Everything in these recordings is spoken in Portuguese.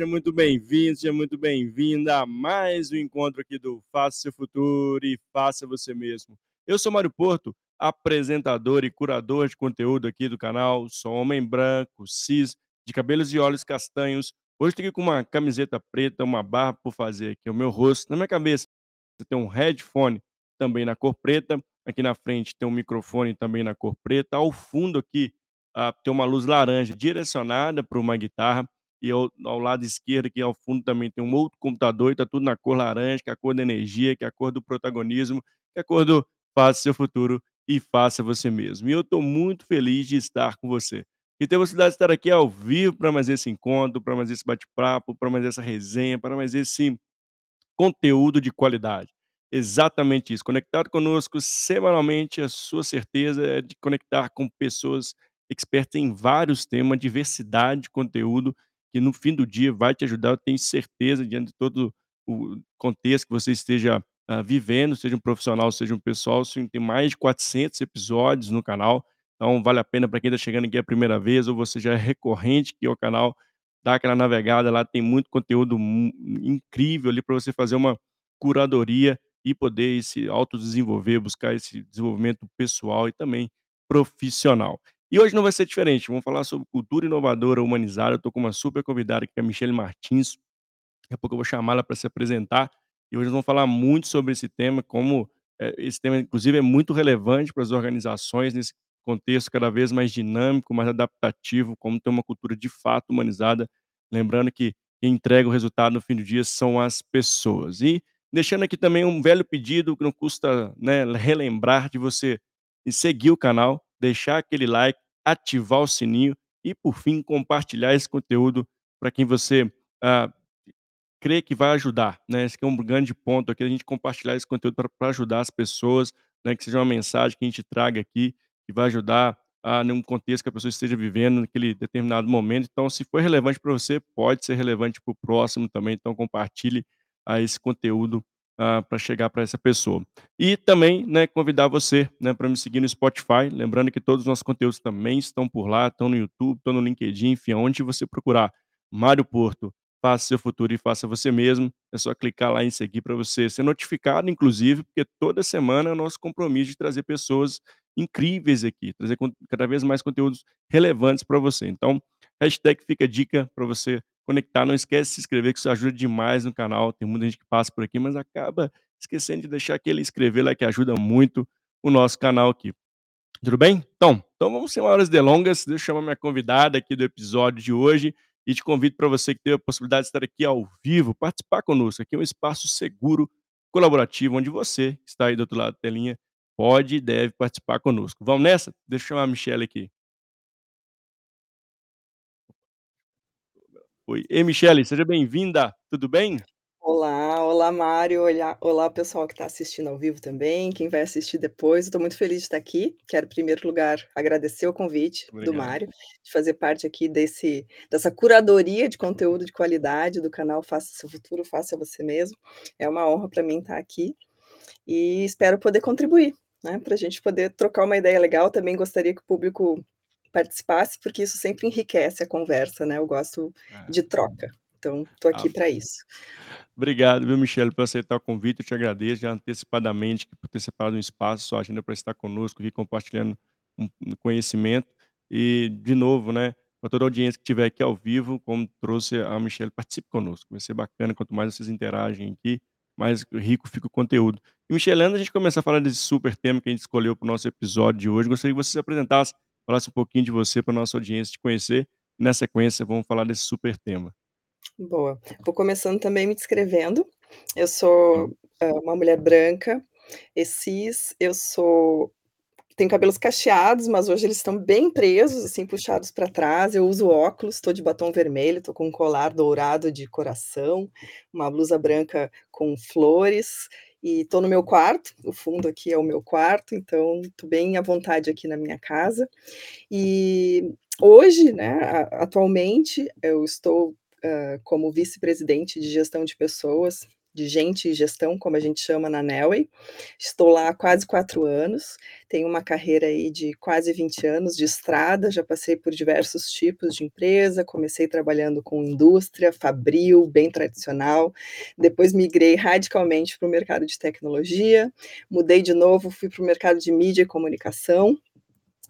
Seja muito bem-vindo, seja muito bem-vinda a mais um encontro aqui do Faça Seu Futuro e Faça Você Mesmo. Eu sou Mário Porto, apresentador e curador de conteúdo aqui do canal. Sou homem branco, cis, de cabelos e olhos castanhos. Hoje estou aqui com uma camiseta preta, uma barra por fazer aqui, o meu rosto. Na minha cabeça tem um headphone também na cor preta. Aqui na frente tem um microfone também na cor preta. Ao fundo aqui ah, tem uma luz laranja direcionada para uma guitarra e ao, ao, lado esquerdo, aqui ao fundo, também tem um outro computador e está tudo na cor laranja, que é a cor da energia, que é a cor do protagonismo, que é a cor do faça seu futuro e faça você mesmo. E eu estou muito feliz de estar com você. E ter a possibilidade de estar aqui ao vivo para mais esse encontro, para mais esse bate-papo, para mais essa resenha, para mais esse conteúdo de qualidade. Exatamente isso. Conectado conosco semanalmente, a sua certeza é de conectar com pessoas experta em vários temas, diversidade de conteúdo, que no fim do dia vai te ajudar, eu tenho certeza, diante de todo o contexto que você esteja uh, vivendo, seja um profissional, seja um pessoal, sim, tem mais de 400 episódios no canal, então vale a pena para quem está chegando aqui a primeira vez, ou você já é recorrente aqui ao canal, dá aquela navegada lá, tem muito conteúdo incrível ali para você fazer uma curadoria e poder se autodesenvolver, buscar esse desenvolvimento pessoal e também profissional. E hoje não vai ser diferente, vamos falar sobre cultura inovadora humanizada, eu estou com uma super convidada que é a Michelle Martins, daqui a pouco eu vou chamá-la para se apresentar, e hoje nós vamos falar muito sobre esse tema, como, eh, esse tema inclusive é muito relevante para as organizações nesse contexto cada vez mais dinâmico, mais adaptativo, como ter uma cultura de fato humanizada, lembrando que quem entrega o resultado no fim do dia são as pessoas. E deixando aqui também um velho pedido que não custa, né, relembrar de você seguir o canal, deixar aquele like, ativar o sininho e, por fim, compartilhar esse conteúdo para quem você ah, crê que vai ajudar. Né? Esse é um grande ponto aqui, a gente compartilhar esse conteúdo para ajudar as pessoas, né? que seja uma mensagem que a gente traga aqui, que vai ajudar a num contexto que a pessoa esteja vivendo naquele determinado momento. Então, se for relevante para você, pode ser relevante para o próximo também. Então, compartilhe ah, esse conteúdo uh, para chegar para essa pessoa. E também, né, convidar você, né, para me seguir no Spotify, lembrando que todos os nossos conteúdos também estão por lá, estão no YouTube, estão no LinkedIn, enfim, onde você procurar Mário Porto, faça seu futuro e faça você mesmo. É só clicar lá em seguir para você ser notificado, inclusive, porque toda semana é o nosso compromisso de trazer pessoas incríveis aqui, trazer cada vez mais conteúdos relevantes para você. Então, hashtag fica dica para você conectar. Não esquece de se inscrever, que isso ajuda demais no canal. Tem muita gente que passa por aqui, mas acaba esquecendo de deixar aquele inscrever lá, que ajuda muito o nosso canal aqui. Tudo bem? Então, então vamos sem horas delongas. Deixa eu chamar minha convidada aqui do episódio de hoje e te convido para você que teve a possibilidade de estar aqui ao vivo, participar conosco. Aqui é um espaço seguro, colaborativo, onde você que está aí do outro lado da telinha pode e deve participar conosco. Vamos nessa? Deixa eu chamar a Michelle aqui. Oi. Ei, Michele, seja bem-vinda. Tudo bem? Olá, olá, Mário. Olá, olá, pessoal que está assistindo ao vivo também, quem vai assistir depois. Estou muito feliz de estar aqui. Quero, em primeiro lugar, agradecer o convite Obrigado. do Mário, de fazer parte aqui desse, dessa curadoria de conteúdo de qualidade do canal Faça Seu Futuro, Faça Você Mesmo. É uma honra para mim estar aqui e espero poder contribuir, né, para a gente poder trocar uma ideia legal. Também gostaria que o público participasse, porque isso sempre enriquece a conversa, né? Eu gosto é. de troca. Então, estou aqui ah, para isso. Obrigado, viu, Michele, por aceitar o convite. Eu te agradeço já antecipadamente por ter separado um espaço, sua agenda para estar conosco aqui compartilhando um conhecimento. E, de novo, né, para toda a audiência que estiver aqui ao vivo, como trouxe a Michelle, participe conosco. Vai ser bacana, quanto mais vocês interagem aqui, mais rico fica o conteúdo. E, Michelle, antes a gente começar a falar desse super tema que a gente escolheu para o nosso episódio de hoje, gostaria que você se apresentasse falasse um pouquinho de você para nossa audiência te conhecer. E na sequência, vamos falar desse super tema. Boa. Vou começando também me descrevendo. Eu sou uh, uma mulher branca, e cis, eu sou tenho cabelos cacheados, mas hoje eles estão bem presos, assim, puxados para trás. Eu uso óculos, estou de batom vermelho, estou com um colar dourado de coração, uma blusa branca com flores e estou no meu quarto, o fundo aqui é o meu quarto, então estou bem à vontade aqui na minha casa. E hoje, né, atualmente, eu estou uh, como vice-presidente de gestão de pessoas de gente e gestão, como a gente chama na Neoway. Estou lá há quase 4 anos, tenho uma carreira aí de quase 20 anos de estrada, já passei por diversos tipos de empresa, comecei trabalhando com indústria, fabril, bem tradicional, depois migrei radicalmente para o mercado de tecnologia, mudei de novo, fui para o mercado de mídia e comunicação,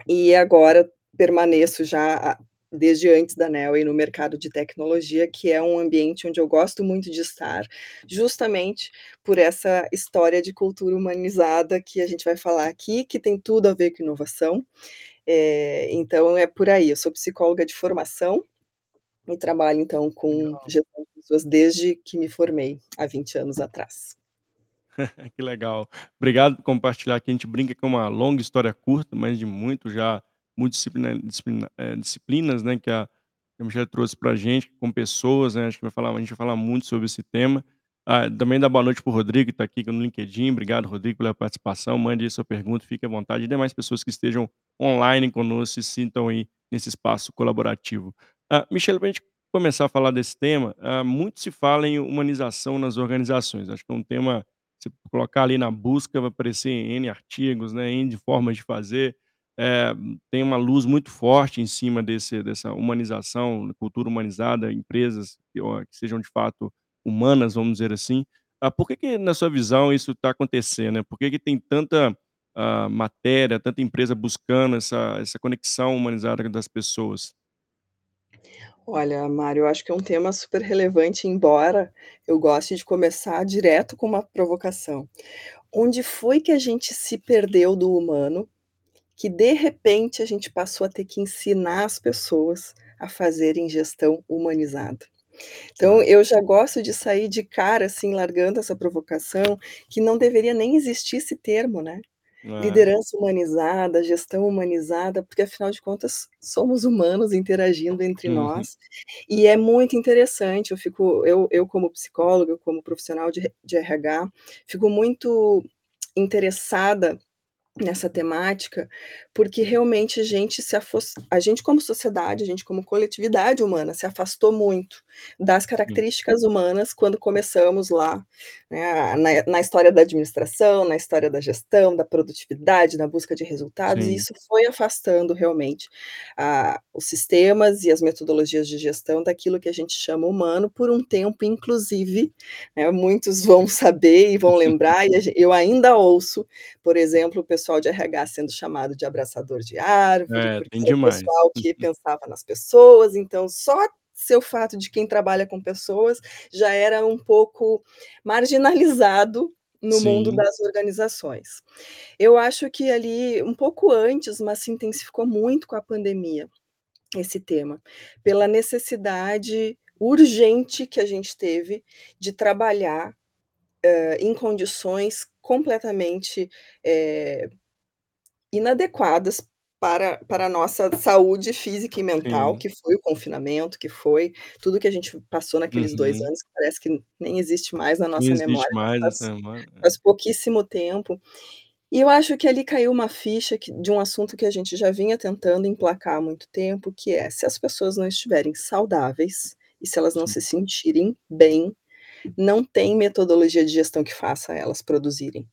e agora permaneço já desde antes da Neoway no mercado de tecnologia, que é um ambiente onde eu gosto muito de estar, justamente por essa história de cultura humanizada que a gente vai falar aqui, que tem tudo a ver com inovação. Eh, então é por aí, eu sou psicóloga de formação e trabalho então com gestão de pessoas desde que me formei, há 20 anos atrás. Que legal. Obrigado por compartilhar que a gente brinca que é uma longa história curta, mas de muito já multidisciplina disciplina eh, disciplinas, né, que a que a Michele trouxe pra gente, com pessoas, né, acho que vai falar a gente vai falar muito sobre esse tema. Ah, também dar boa noite para o Rodrigo, que tá aqui no LinkedIn. Obrigado, Rodrigo, pela participação. Mande aí sua pergunta, fique à vontade. E demais pessoas que estejam online conosco, se sintam aí nesse espaço colaborativo. Ah, Michele, pra gente começar a falar desse tema, ah, muito se fala em humanização nas organizações. Acho que é um tema, se colocar ali na busca, vai aparecer N artigos, né, N formas de fazer. Eh, tem uma luz muito forte em cima desse dessa humanização, cultura humanizada, empresas que o que sejam de fato humanas, vamos dizer assim. Ah, por que que, na sua visão, isso tá acontecendo, né? Por que que tem tanta, ah, matéria, tanta empresa buscando essa essa conexão humanizada das pessoas? Olha, Mário, eu acho que é um tema super relevante, embora eu goste de começar direto com uma provocação. Onde foi que a gente se perdeu do humano, que de repente a gente passou a ter que ensinar as pessoas a fazerem gestão humanizada? Então eu já gosto de sair de cara, assim, largando essa provocação, que não deveria nem existir esse termo, né. É. Liderança humanizada, gestão humanizada, porque afinal de contas somos humanos interagindo entre Uhum. nós, e é muito interessante, eu fico eu eu como psicóloga, como profissional de de RH, fico muito interessada nessa temática, porque realmente a gente se afos a gente como sociedade, a gente como coletividade humana, se afastou muito das características humanas quando começamos lá, né, na na história da administração, na história da gestão, da produtividade, na busca de resultados, e Sim. isso foi afastando realmente, ah, os sistemas e as metodologias de gestão daquilo que a gente chama humano por um tempo, inclusive, né, muitos vão saber e vão lembrar, e a eu ainda ouço, por exemplo, o pessoal de RH sendo chamado de abraçador de árvore, É, porque tem demais. pessoal que pensava nas pessoas, então só ser o fato de quem trabalha com pessoas já era um pouco marginalizado no mundo Sim. das organizações. Eu acho que ali um pouco antes, mas se intensificou muito com a pandemia, esse tema, pela necessidade urgente que a gente teve de trabalhar, hã, em condições completamente, eh, inadequadas para para a nossa saúde física e mental, Sim. que foi o confinamento, que foi tudo que a gente passou naqueles 2 Uhum. anos, que parece que nem existe mais na Nem nossa existe memória, mais faz essa ma é. faz pouquíssimo tempo. E eu acho que ali caiu uma ficha que de um assunto que a gente já vinha tentando emplacar há muito tempo, que é: se as pessoas não estiverem saudáveis e se elas não Sim. se sentirem bem, não tem metodologia de gestão que faça elas produzirem.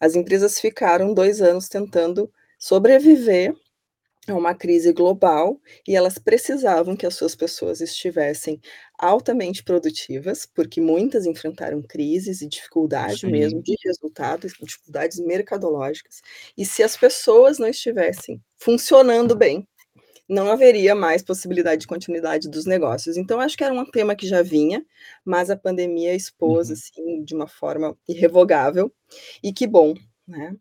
As empresas ficaram 2 anos tentando sobreviver a uma crise global, e elas precisavam que as suas pessoas estivessem altamente produtivas, porque muitas enfrentaram crises e dificuldade mesmo Sim. de resultados, dificuldades mercadológicas, e se as pessoas não estivessem funcionando bem, não haveria mais possibilidade de continuidade dos negócios. Então acho que era um tema que já vinha, mas a pandemia expôs, Uhum. assim, de uma forma irrevogável, e que bom, né.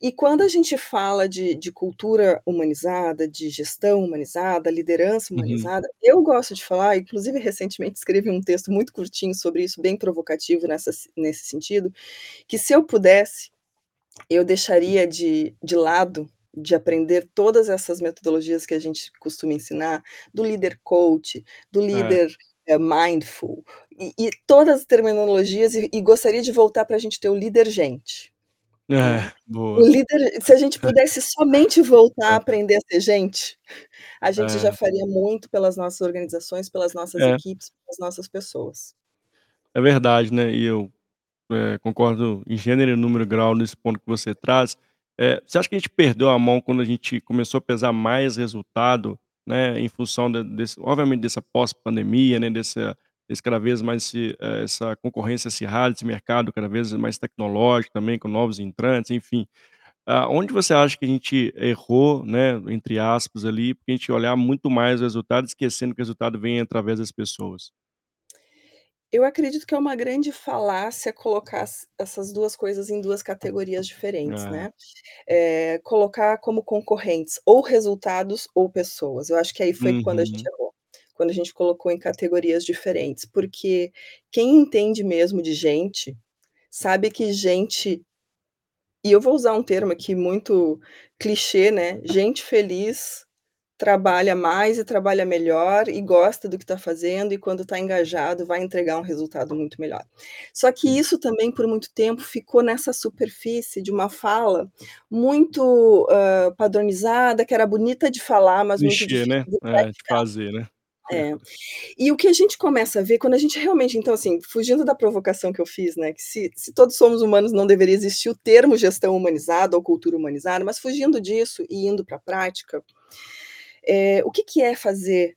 E quando a gente fala de de cultura humanizada, de gestão humanizada, liderança Uhum. humanizada, eu gosto de falar, inclusive recentemente escrevi um texto muito curtinho sobre isso, bem provocativo nessa nesse sentido, que se eu pudesse, eu deixaria de de lado, de aprender todas essas metodologias que a gente costuma ensinar, do líder coach, do É. líder, eh, mindful, e e todas as terminologias, e e gostaria de voltar pra gente ter o líder gente, né. É, O boa. líder se a gente pudesse somente voltar a É. aprender a ser gente, a gente já É. faria muito pelas nossas organizações, pelas nossas É. equipes, pelas nossas pessoas. É verdade, né, e eu eh, concordo em gênero, número e grau nesse ponto que você traz. Eh, você acha que a gente perdeu a mão quando a gente começou a pesar mais resultado, né, em função de desse obviamente dessa pós-pandemia, né, dessa desse cada vez mais esse eh, essa concorrência acirrada, esse mercado cada vez mais tecnológico também, com novos entrantes, enfim. Aonde você acha que a gente errou, né, entre aspas, ali, porque a gente olhar muito mais o resultado, esquecendo que o resultado vem através das pessoas? Eu acredito que é uma grande falácia colocar ess essas 2 coisas em 2 categorias diferentes, É. né. Eh, colocar como concorrentes ou resultados ou pessoas. Eu acho que aí foi quando a gente Uhum. errou, quando a gente colocou em categorias diferentes, porque quem entende mesmo de gente, sabe que gente e eu vou usar um termo aqui muito clichê, né, gente feliz trabalha mais e trabalha melhor e gosta do que tá fazendo e quando tá engajado vai entregar um resultado muito melhor. Só que isso também por muito tempo ficou nessa superfície de uma fala muito, hã, padronizada, que era bonita de falar, mas muito Clichê, difícil né. de É, de fazer, né. É. E o que a gente começa a ver quando a gente realmente então, assim, fugindo da provocação que eu fiz, né, que se se todos somos humanos não deveria existir o termo gestão humanizada ou cultura humanizada, mas fugindo disso e indo pra prática, eh, o que que é fazer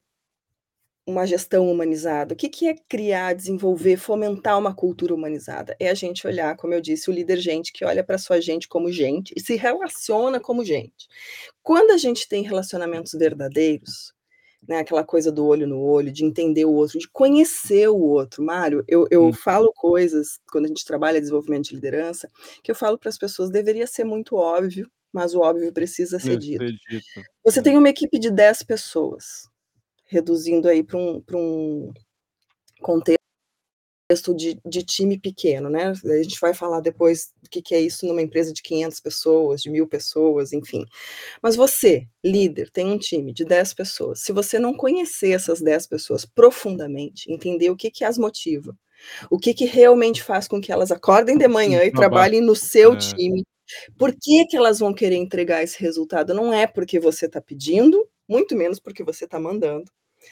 uma gestão humanizada? O que que é criar, desenvolver, fomentar uma cultura humanizada? É a gente olhar, como eu disse, o líder gente que olha pra sua gente como gente e se relaciona como gente. Quando a gente tem relacionamentos verdadeiros, né, aquela coisa do olho no olho, de entender o outro, de conhecer o outro, Mário, eu eu Hum. falo coisas, quando a gente trabalha desenvolvimento de liderança, que eu falo para as pessoas: "Deveria ser muito óbvio, mas o óbvio precisa ser dito". Você tem uma equipe de 10 pessoas, reduzindo aí pra um pra um contexto de de time pequeno, né, a gente vai falar depois do que que é isso numa empresa de 500 pessoas, de 1000 pessoas, enfim. Mas você, líder, tem um time de 10 pessoas, se você não conhecer essas 10 pessoas profundamente, entender o que que as motiva, o que que realmente faz com que elas acordem de manhã e trabalhem no seu É. time, por que que elas vão querer entregar esse resultado? Não é porque você tá pedindo, muito menos porque você tá mandando.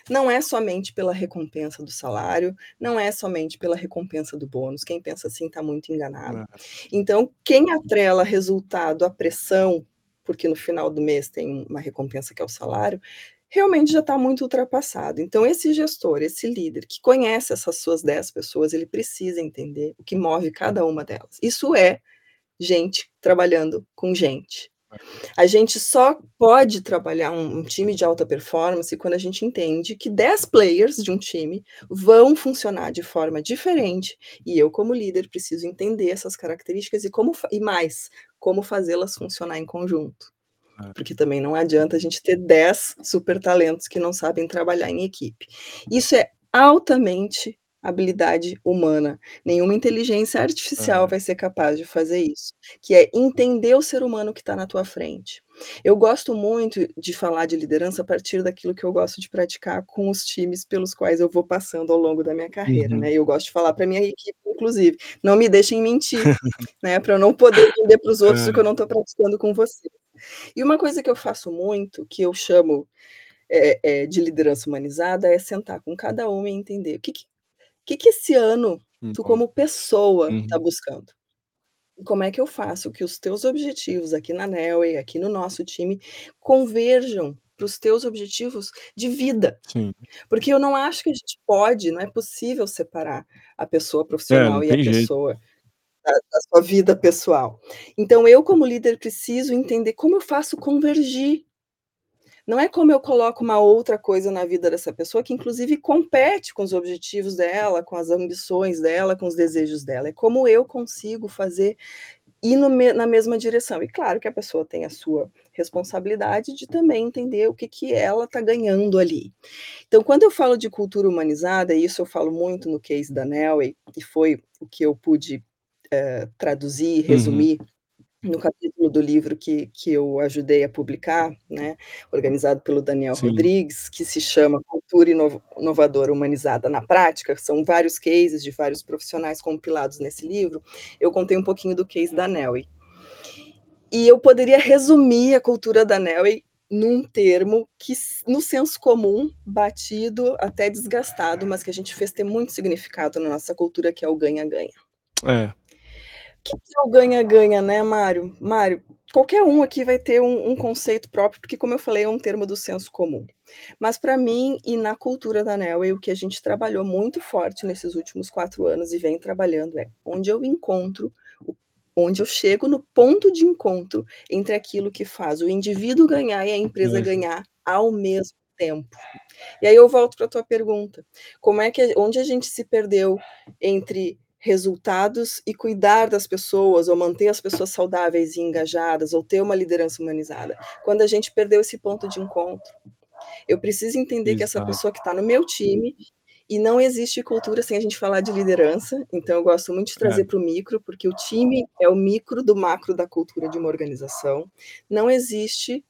Não é somente pela recompensa do salário, não é somente pela recompensa do bônus, quem pensa assim tá muito enganado. Então, quem atrela resultado à pressão, porque no final do mês tem uma recompensa que é o salário, realmente já tá muito ultrapassado. Então esse gestor, esse líder que conhece essas suas 10 pessoas, ele precisa entender o que move cada uma delas. Isso é gente trabalhando com gente. É. A gente só pode trabalhar um um time de alta performance quando a gente entende que 10 players de um time vão funcionar de forma diferente, e eu como líder preciso entender essas características e como e mais, como fazê-las funcionar em conjunto. É. Porque também não adianta a gente ter 10 super talentos que não sabem trabalhar em equipe. Isso é altamente habilidade humana, nenhuma inteligência artificial É. vai ser capaz de fazer isso, que é entender o ser humano que tá na tua frente. Eu gosto muito de falar de liderança a partir daquilo que eu gosto de praticar com os times pelos quais eu vou passando ao longo da minha carreira, Uhum. né, e eu gosto de falar pra minha equipe inclusive: "Não me deixem mentir", né, pra eu não poder vender para os outros o que eu É. não tô praticando com você. E uma coisa que eu faço muito, que eu chamo, eh eh, de liderança humanizada, é sentar com cada um e entender o que que que que esse ano tu bom. como pessoa tá Uhum. buscando? E como é que eu faço que os teus objetivos aqui na Neoway, aqui no nosso time, converjam para os teus objetivos de vida? Sim. Porque eu não acho que a gente pode, não é possível separar a pessoa É, profissional e a jeito. pessoa da sua vida pessoal. Então eu como líder preciso entender como eu faço convergir. Não é como eu coloco uma outra coisa na vida dessa pessoa, que inclusive compete com os objetivos dela, com as ambições dela, com os desejos dela, é como eu consigo fazer ir me na mesma direção. E claro que a pessoa tem a sua responsabilidade de também entender o que que ela tá ganhando ali. Então quando eu falo de cultura humanizada, e isso eu falo muito no case da Neoway, que foi o que eu pude, eh, traduzir e Uhum. No capítulo do livro que que eu ajudei a publicar, né, organizado pelo Daniel Sim. Rodrigues, que se chama Cultura Inova Inovadora Humanizada na Prática, são vários cases de vários profissionais compilados nesse livro, eu contei um pouquinho do case da Neoway. E eu poderia resumir a cultura da Neoway num termo que no senso comum, batido, até desgastado, mas que a gente fez ter muito significado na nossa cultura, que é o ganha-ganha. É. que que é o ganha-ganha, né, Mário? Mário, qualquer um aqui vai ter um um conceito próprio, porque como eu falei, é um termo do senso comum. Mas para mim e na cultura da Neoway, o que a gente trabalhou muito forte nesses últimos 4 anos e vem trabalhando é, onde eu encontro onde eu chego no ponto de encontro entre aquilo que faz o indivíduo ganhar e a empresa Uhum. ganhar ao mesmo tempo. E aí eu volto pra tua pergunta, como é que onde a gente se perdeu entre resultados e cuidar das pessoas, ou manter as pessoas saudáveis e engajadas, ou ter uma liderança humanizada? Quando a gente perdeu esse ponto de encontro. Eu preciso entender que essa Exato. pessoa que está no meu time e não existe cultura sem a gente falar de liderança, então eu gosto muito de É. trazer para o micro, porque o time é o micro do macro da cultura de uma organização. Não existe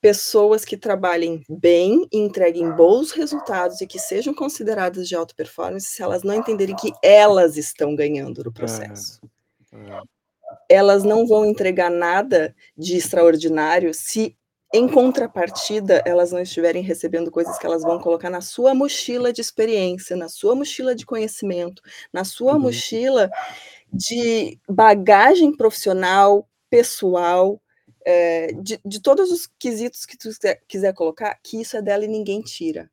pessoas que trabalhem bem e entreguem bons resultados e que sejam consideradas de alta performance, se elas não entenderem que elas estão ganhando no É, processo. é. Elas não vão entregar nada de extraordinário se, em contrapartida, elas não estiverem recebendo coisas que elas vão colocar na sua mochila de experiência, na sua mochila de conhecimento, na sua Uhum. mochila de bagagem profissional, pessoal, eh, de de todos os quesitos que tu quiser quiser colocar, que isso é dela e ninguém tira.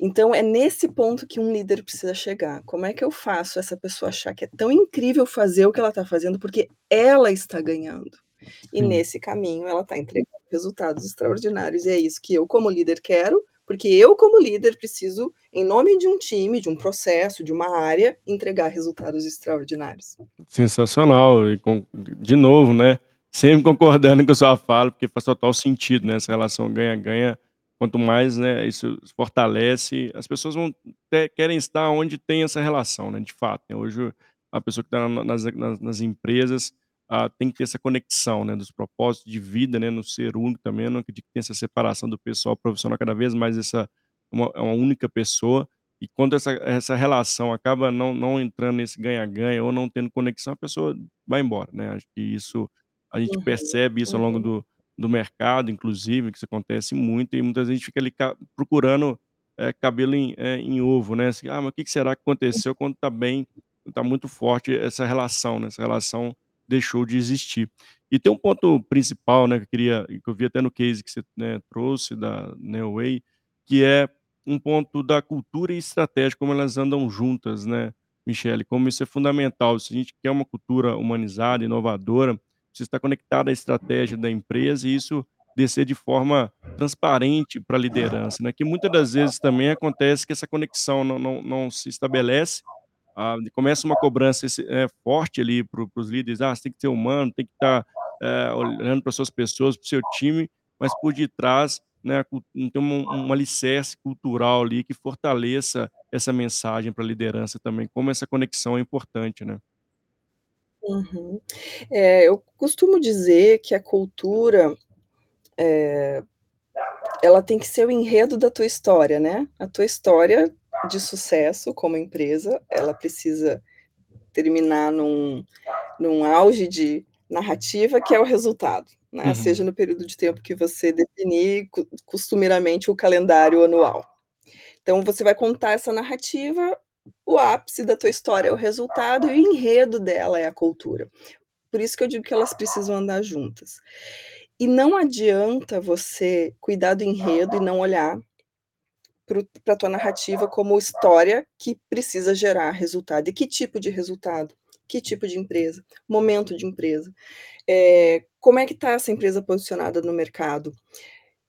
Então é nesse ponto que um líder precisa chegar, como é que eu faço essa pessoa achar que é tão incrível fazer o que ela está fazendo, porque ela está ganhando. E Sim. nesse caminho ela está entregando resultados extraordinários e é isso que eu como líder quero, porque eu como líder preciso, em nome de um time, de um processo, de uma área, entregar resultados extraordinários. Sensacional e de novo, né, sempre concordando com a sua fala, porque faz total sentido, né, essa relação ganha-ganha, quanto mais, né, isso fortalece, as pessoas vão te querem estar onde tem essa relação, né, de fato, né, hoje a pessoa que está na nas nas nas empresas, ah, tem que ter essa conexão, né, dos propósitos de vida, né, não ser único também, não acredito que tenha essa separação do pessoal profissional, cada vez mais essa uma é uma única pessoa, e quando essa essa relação acaba não não entrando nesse ganha-ganha ou não tendo conexão, a pessoa vai embora, né, acho que isso a gente Uhum, percebe isso ao longo uhum. do do mercado, inclusive, que isso acontece muito e muitas vezes a gente fica ali procurando, eh, cabelo em, eh, em ovo, né, assim: "Ah, mas o que que será que aconteceu?", quando está bem está muito forte essa relação, né, essa relação deixou de existir. E tem um ponto principal, né, que eu queria que eu vi até no case que você, né, trouxe da Neoway, que é um ponto da cultura e estratégia, como elas andam juntas, né, Michele, como isso é fundamental, se a gente quer uma cultura humanizada, inovadora, precisa estar conectada à estratégia da empresa e isso descer de forma transparente pra liderança, né, que muita das vezes também acontece que essa conexão não não não se estabelece, ah, começa uma cobrança eh, forte ali para para os líderes: "Ah, você tem que ser humano, tem que estar, eh, olhando para suas pessoas, para o seu time", mas por detrás, né, não tem um um alicerce cultural ali que fortaleça essa mensagem pra liderança também, como essa conexão é importante, né. Uhum. É, eu costumo dizer que a cultura, eh, ela tem que ser o enredo da tua história, né, a tua história de sucesso como empresa, ela precisa terminar num num auge de narrativa que é o resultado, né, seja Uhum. no período de tempo que você definir co costumeiramente o calendário anual. Então você vai contar essa narrativa, o ápice da tua história é o resultado e o enredo dela é a cultura. Por isso que eu digo que elas precisam andar juntas. E não adianta você cuidar do enredo e não olhar para pra tua narrativa como história que precisa gerar resultado. E que tipo de resultado? Que tipo de empresa? Momento de empresa. Eh, como é que está essa empresa posicionada no mercado?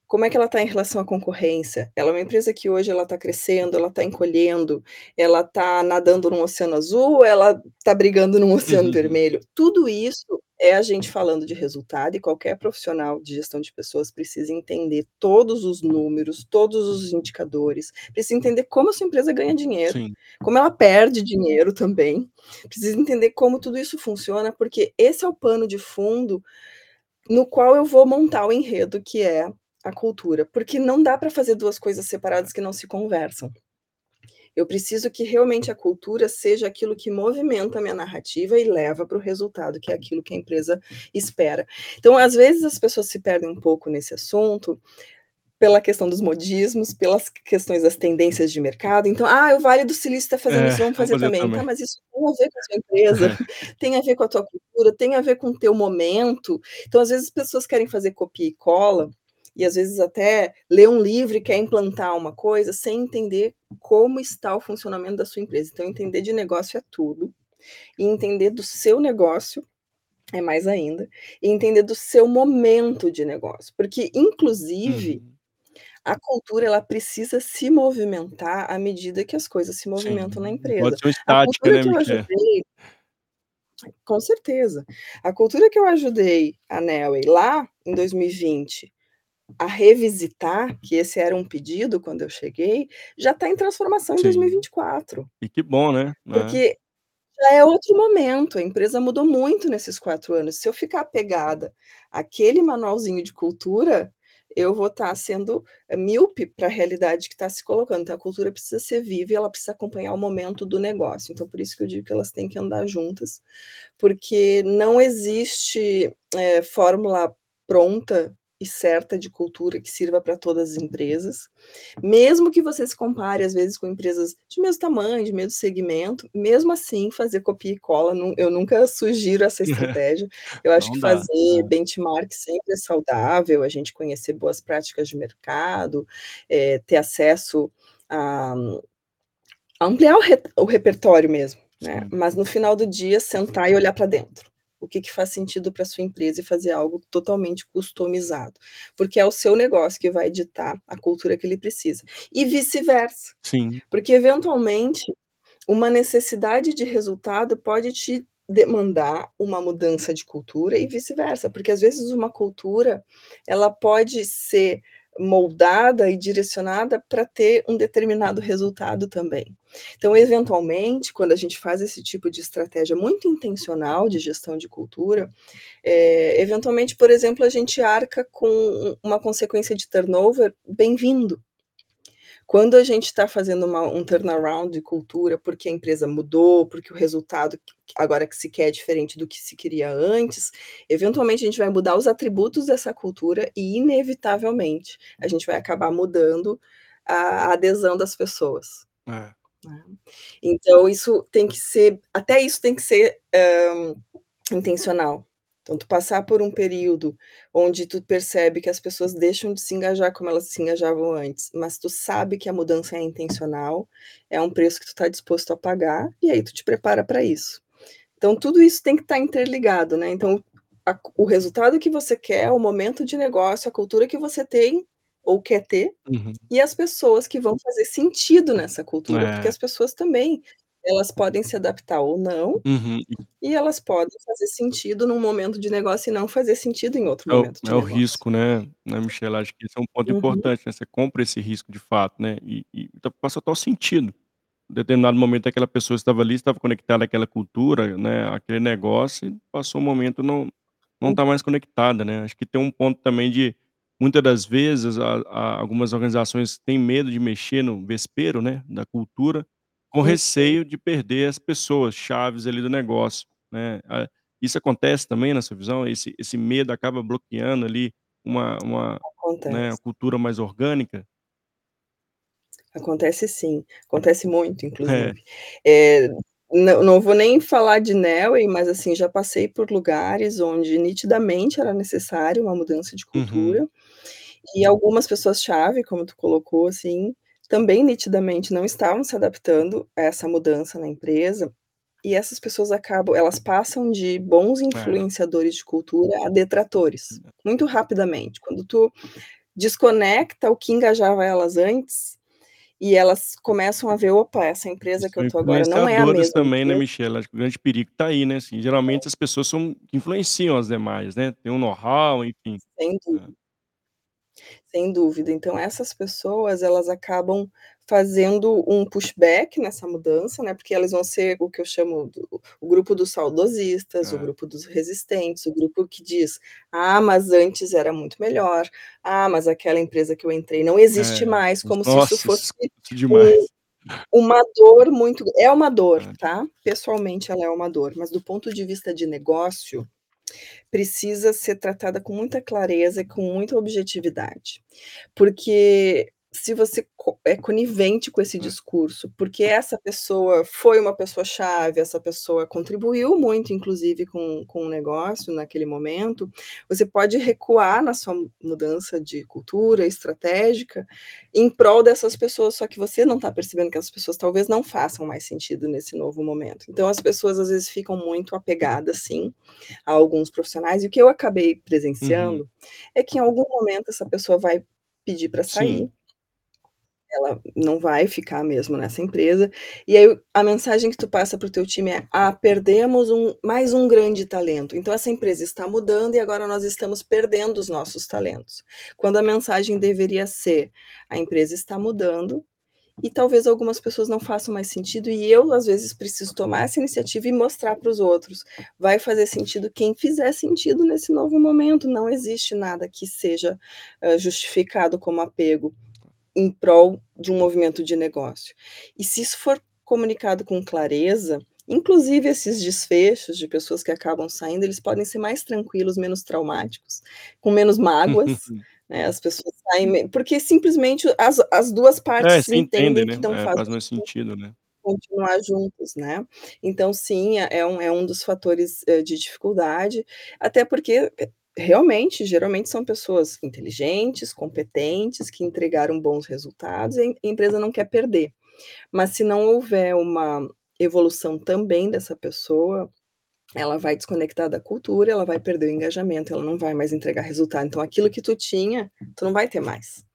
Como é que ela está em relação à concorrência? Ela é uma empresa que hoje ela está crescendo, ela está encolhendo, ela está nadando num oceano azul ela está brigando num oceano vermelho? Tudo isso é a gente falando de resultado e qualquer profissional de gestão de pessoas precisa entender todos os números, todos os indicadores, precisa entender como a sua empresa ganha dinheiro, Sim. como ela perde dinheiro também, precisa entender como tudo isso funciona, porque esse é o pano de fundo no qual eu vou montar o enredo que é a cultura, porque não dá pra fazer 2 coisas separadas que não se conversam. Eu preciso que realmente a cultura seja aquilo que movimenta a minha narrativa e leva para o resultado, que é aquilo que a empresa espera. Então, às vezes, as pessoas se perdem um pouco nesse assunto, pela questão dos modismos, pelas questões das tendências de mercado. Então, ah, o Vale do Silício está fazendo É, isso, vamos fazer fazer também. também. Tá, mas isso tem a ver com a sua empresa, tem a ver com a tua cultura, tem a ver com o teu momento. Então, às vezes, as pessoas querem fazer copia e cola, e às vezes até ler um livro e quer implantar uma coisa sem entender como está o funcionamento da sua empresa. Então, entender de negócio é tudo, e entender do seu negócio é mais ainda, e entender do seu momento de negócio, porque inclusive Uhum. a cultura ela precisa se movimentar à medida que as coisas se movimentam na Sim, não empresa. pode ser estática, cultura né, que ajudei com certeza. A cultura que eu ajudei a Neoway lá em 2020 a revisitar, que esse era um pedido quando eu cheguei, já está em transformação em Sim. 2024. E que bom, né, né. Porque já é outro momento, a empresa mudou muito nesses 4 anos. Se eu ficar apegada àquele manualzinho de cultura, eu vou estar sendo míope para a realidade que está se colocando. Então a cultura precisa ser viva e ela precisa acompanhar o momento do negócio. Então por isso que eu digo que elas têm que andar juntas, porque não existe, eh, fórmula pronta e certa de cultura que sirva para todas as empresas. Mesmo que você se compare, às vezes, com empresas de mesmo tamanho, de mesmo segmento, mesmo assim fazer copia e cola, eu nunca sugiro essa estratégia. Eu acho Não que dá, fazer é. benchmark sempre é saudável, a gente conhecer boas práticas de mercado, eh, ter acesso a ampliar o re o repertório mesmo, né. Mas no final do dia sentar e olhar para dentro. O que que faz sentido para sua empresa e fazer algo totalmente customizado, porque é o seu negócio que vai ditar a cultura que ele precisa. E vice-versa, Sim. porque eventualmente uma necessidade de resultado pode te demandar uma mudança de cultura e vice-versa, porque às vezes uma cultura, ela pode ser moldada e direcionada para ter um determinado resultado também. Então, eventualmente, quando a gente faz esse tipo de estratégia muito intencional de gestão de cultura, eh, eventualmente, por exemplo, a gente arca com um uma consequência de turnover bem-vindo. Quando a gente está fazendo uma um turnaround de cultura, porque a empresa mudou, porque o resultado agora que se quer é diferente do que se queria antes, eventualmente a gente vai mudar os atributos dessa cultura e inevitavelmente a gente vai acabar mudando a adesão das pessoas. É. Né. Então isso tem que ser até isso tem que ser, hã, intencional. Então tu passar por um período onde tu percebe que as pessoas deixam de se engajar como elas se engajavam antes, mas tu sabe que a mudança é intencional, é um preço que tu está disposto a pagar, e aí tu te prepara para isso. Então tudo isso tem que estar interligado, né, então a o resultado que você quer, o momento de negócio, a cultura que você tem ou quer ter, Uhum. e as pessoas que vão fazer sentido nessa cultura, porque É. as pessoas também, elas podem se adaptar ou não, Uhum. E elas podem fazer sentido num momento de negócio e não fazer sentido em outro É o momento de é o negócio. risco, né né, Michel, acho que esse é um ponto Uhum. importante, né, você compra esse risco de fato, né, e e então faz total sentido. Em determinado momento aquela pessoa estava ali, estava conectada àquela cultura, né, àquele negócio e passou um momento não não está mais conectada, né. Acho que tem um ponto também de muita das vezes a a algumas organizações têm medo de mexer no vespeiro, né, da cultura, com Uhum. receio de perder as pessoas chaves ali do negócio, né. Isso acontece também na sua visão? Esse esse medo acaba bloqueando ali uma uma, né, cultura mais orgânica? Acontece sim, acontece muito É. inclusive. Eh, não não vou nem falar de Neoway, mas assim, já passei por lugares onde nitidamente era necessário uma mudança de Uhum. cultura, e algumas pessoas chave, como tu colocou, assim, também nitidamente não estavam se adaptando a essa mudança na empresa, e essas pessoas acabam elas passam de bons É. influenciadores de cultura a detratores, muito rapidamente. Quando tu desconecta o que engajava elas antes, e elas começam a ver: "Opa, essa empresa que eu estou agora não é a mesma também, né, empresa" Michel, acho que o grande perigo está aí, né, assim, geralmente as pessoas são influenciam as demais, né, tem um know-how, enfim. Sem É. dúvida. Sem dúvida. Então essas pessoas, elas acabam fazendo um pushback nessa mudança, né, porque elas vão ser o que eu chamo do o grupo dos saudosistas, o É. grupo dos resistentes, o grupo que diz: "Ah, mas antes era muito melhor. Ah, mas aquela empresa que eu entrei não existe É, mais", como se isso nossa, fosse um uma dor muito é uma dor, É. tá, pessoalmente ela é uma dor, mas do ponto de vista de negócio precisa ser tratada com muita clareza e com muita objetividade. Porque se você é conivente com esse É. discurso, porque essa pessoa foi uma pessoa chave, essa pessoa contribuiu muito inclusive com com o negócio naquele momento, você pode recuar na sua mudança de cultura estratégica, em prol dessas pessoas, só que você não tá percebendo que essas pessoas talvez não façam mais sentido nesse novo momento. Então as pessoas às vezes ficam muito apegadas sim, a alguns profissionais e o que eu acabei Uhum. presenciando, é que em algum momento essa pessoa vai pedir pra Sim. Ela não vai ficar mesmo nessa empresa, e aí a mensagem que tu passa para o teu time é: "Ah, perdemos um mais um grande talento, então essa empresa está mudando e agora nós estamos perdendo os nossos talentos", quando a mensagem deveria ser: "A empresa está mudando, e talvez algumas pessoas não façam mais sentido e eu às vezes preciso tomar essa iniciativa e mostrar para os outros, vai fazer sentido quem fizer sentido nesse novo momento, não existe nada que seja, hã, justificado como apego, em prol de um movimento de negócio". E se isso for comunicado com clareza, inclusive esses desfechos de pessoas que acabam saindo, eles podem ser mais tranquilos, menos traumáticos, com menos mágoas, né, as pessoas saem porque simplesmente as as 2 É, partes se entendem, entendem né, que não é, faz faz mais sentido, né. continuar juntos, né. Então sim, é um é um dos fatores, hã, de dificuldade, até porque, eh, realmente, geralmente são pessoas inteligentes, competentes, que entregaram bons resultados e a em a empresa não quer perder. Mas se não houver uma evolução também dessa pessoa, ela vai desconectar da cultura, ela vai perder o engajamento, ela não vai mais entregar resultado, então aquilo que tu tinha, tu não vai ter mais.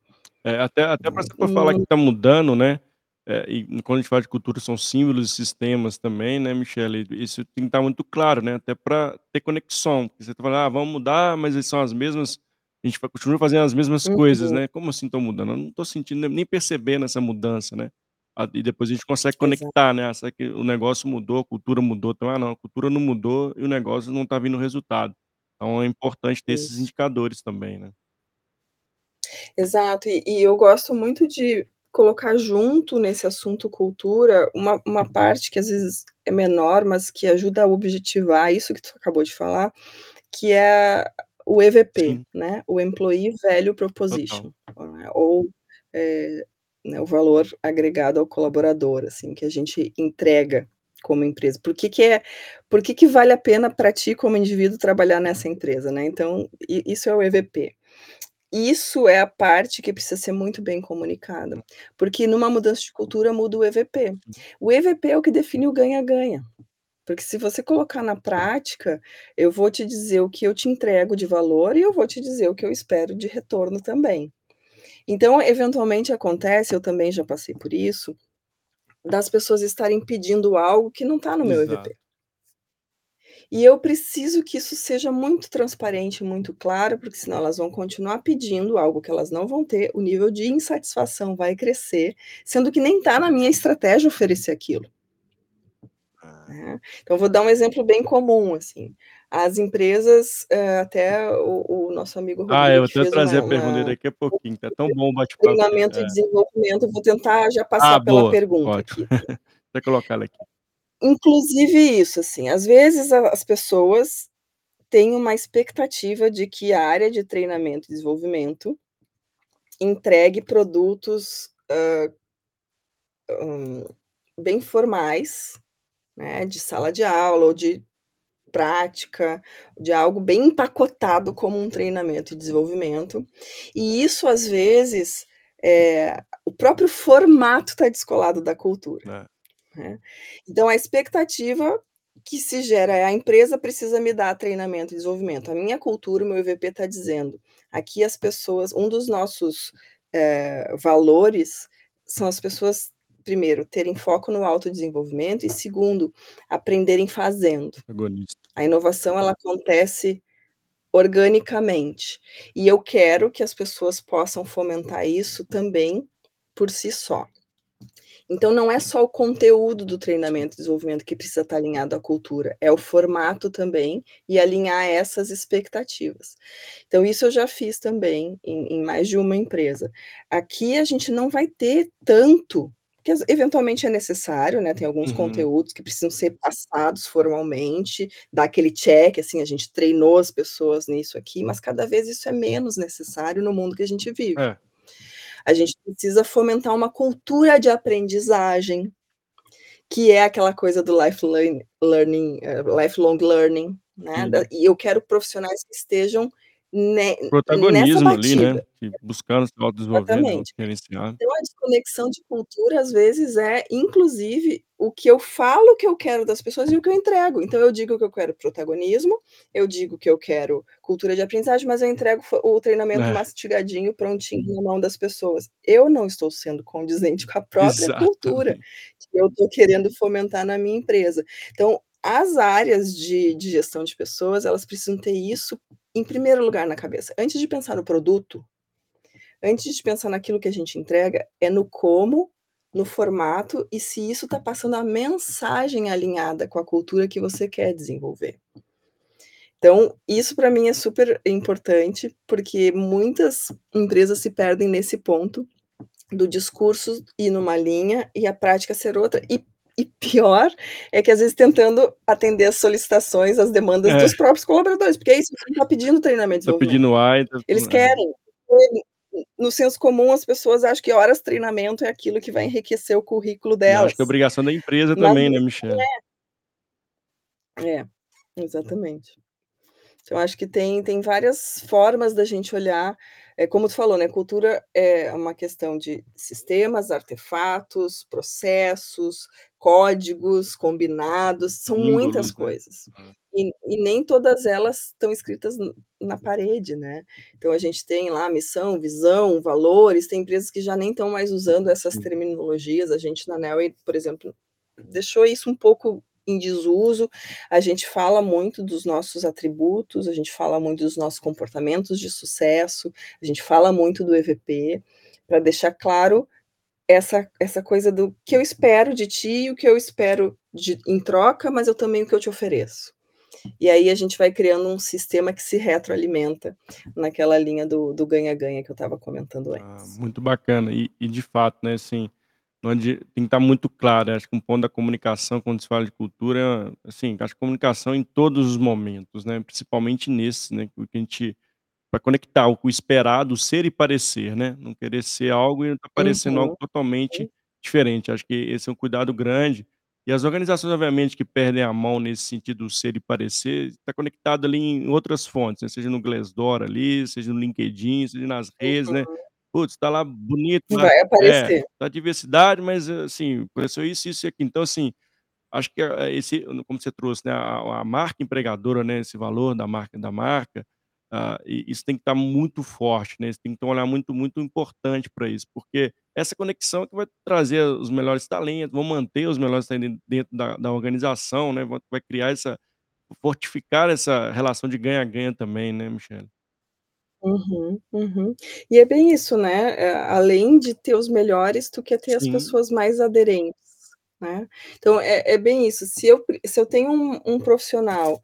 É, até até Né, você falar que hum. tá mudando, né, eh, e quando a gente fala de cultura são símbolos e sistemas também, né, Michele, isso tem que estar muito claro, né, até pra ter conexão, porque você tá falando: "Ah, vamos mudar, mas eles são as mesmas a gente continua fazendo as mesmas coisas, Uhum. né". Como assim estão mudando? Eu não tô sentindo nem percebendo essa mudança, né. Ah, e depois a gente consegue Exato. conectar, né, ah, será que o negócio mudou, a cultura mudou, então: "Ah não, a cultura não mudou e o negócio não tá vindo resultado". Então é importante ter esses Isso. indicadores também, né. Exato, e e eu gosto muito de colocar junto nesse assunto cultura, uma uma parte que às vezes é menor, mas que ajuda a objetivar isso que tu acabou de falar, que é o EVP, Sim. né, o Employee Value. Proposition, né, ou, eh, né, o valor agregado ao colaborador, assim, que a gente entrega como empresa. Por que que é por que que vale a pena pra ti como indivíduo trabalhar nessa empresa, né, então isso é o EVP. Isso é a parte que precisa ser muito bem comunicada, porque numa mudança de cultura muda o EVP. O EVP é o que define o ganha-ganha, porque se você colocar na prática, eu vou te dizer o que eu te entrego de valor e eu vou te dizer o que eu espero de retorno também. Então eventualmente acontece, eu também já passei por isso, das pessoas estarem pedindo algo que não tá no meu Exato. EVP. E eu preciso que isso seja muito transparente, muito claro, porque senão elas vão continuar pedindo algo que elas não vão ter, o nível de insatisfação vai crescer, sendo que nem tá na minha estratégia oferecer aquilo. Ah. Né. Então vou dar um exemplo bem comum, assim, as empresas, hã, até o o nosso amigo Ah, eu Rodrigo vou trazer uma a pergunta uma daqui a pouquinho, tá tão bom o bate-papo treinamento e É. desenvolvimento, eu vou tentar já Ah, passar pela boa, pergunta ótimo. aqui. Deixa eu colocar ela aqui. Inclusive isso, assim, às vezes as pessoas têm uma expectativa de que a área de treinamento e desenvolvimento entregue produtos, hã, bem formais, né, de sala de aula ou de prática, de algo bem empacotado como um treinamento e desenvolvimento, e isso às vezes, eh, o próprio formato tá descolado da cultura, É. né. Então a expectativa que se gera é: "A empresa precisa me dar treinamento e desenvolvimento", a minha cultura, o meu EVP tá dizendo: "Aqui as pessoas" um dos nossos, eh, valores são as pessoas, primeiro, terem foco no autodesenvolvimento e segundo, aprenderem fazendo. A inovação ela acontece organicamente, e eu quero que as pessoas possam fomentar isso também por si só. Então não é só o conteúdo do treinamento e desenvolvimento que precisa estar alinhado à cultura, é o formato também e alinhar essas expectativas. Então isso eu já fiz também em em mais de uma empresa. Aqui a gente não vai ter tanto que eventualmente é necessário, né, tem alguns Uhum. conteúdos que precisam ser passados formalmente, dar aquele check, assim, a gente treinou as pessoas nisso aqui, mas cada vez isso é menos necessário no mundo que a gente vive. É. A gente precisa fomentar uma cultura de aprendizagem, que é aquela coisa do life learn learning, eh, lifelong learning, né, da e eu quero profissionais que estejam nessa Protagonismo ali, né, buscando se autodesenvolver, se Exatamente. autogerenciar. Então a desconexão de cultura, às vezes, é inclusive o que eu falo que eu quero das pessoas e o que eu entrego. Então eu digo que eu quero protagonismo, eu digo que eu quero cultura de aprendizagem, mas eu entrego o treinamento É. mastigadinho, prontinho na mão das pessoas. Eu não estou sendo condizente com a própria cultura Exatamente. que eu tô querendo fomentar na minha empresa. Então, as áreas de de gestão de pessoas, elas precisam ter isso em primeiro lugar na cabeça. Antes de pensar no produto, antes de pensar naquilo que a gente entrega, é no como, no formato e se isso tá passando a mensagem alinhada com a cultura que você quer desenvolver. Então, isso pra mim é super importante, porque muitas empresas se perdem nesse ponto, do discurso ir numa linha e a prática ser outra, e e pior é que às vezes tentando atender as solicitações, as demandas É. dos próprios colaboradores, porque é isso, você não tá pedindo treinamento e Tá desenvolvimento. pedindo A e tá Eles é. querem no senso comum as pessoas acham que horas treinamento é aquilo que vai enriquecer o currículo E acho que é delas. obrigação da empresa Mas também, né, não é. É, exatamente. Então acho que tem tem várias formas da gente olhar, eh, como tu falou, né, cultura é uma questão de sistemas, artefatos, processos, códigos combinados, são muitas coisas. É. E e nem todas elas estão escritas na parede, né. Então a gente tem lá missão, visão, valores, tem empresas que já nem estão mais usando essas terminologias, a gente na Neoway, por exemplo, deixou isso um pouco em desuso, a gente fala muito dos nossos atributos, a gente fala muito dos nossos comportamentos de sucesso, a gente fala muito do EVP, pra deixar claro essa essa coisa do que eu espero de ti e o que eu espero de em troca, mas eu também o que eu te ofereço. E aí a gente vai criando um sistema que se retroalimenta naquela linha do do ganha-ganha que eu estava comentando Ah, antes. muito bacana. E e de fato, né, assim, onde tem que estar muito claro, acho que um ponto da comunicação quando se fala de cultura, assim, acho que comunicação em todos os momentos, né, principalmente nesse, né, porque a gente pra conectar o esperado ser e parecer, né, não querer ser algo e tá parecendo algo Uhum. totalmente diferente, acho que esse é um cuidado grande. E as organizações, obviamente, que perdem a mão nesse sentido do ser e parecer, tá conectado ali em outras fontes, né, seja no Glassdoor ali, seja no LinkedIn, seja nas redes, né. Uhum. Putz, tá lá bonito lá Vai é, aparecer. tá diversidade, mas, assim, apareceu isso, isso e aquilo. Então, assim, acho que, eh, esse como você trouxe, né, a a marca empregadora, né, esse valor da marca da marca, e isso tem que estar muito forte, né, você tem que ter um olhar muito, muito importante pra isso, porque essa conexão que vai trazer os melhores talentos, vão manter os melhores talentos dentro da da organização, né, va vai criar essa fortificar essa relação de ganha-ganha também, né, Michele? Uhum, uhum. E é bem isso, né, eh, além de ter os melhores, tu quer ter as Sim. pessoas mais aderentes, né. Então é é bem isso, se eu se eu tenho um um profissional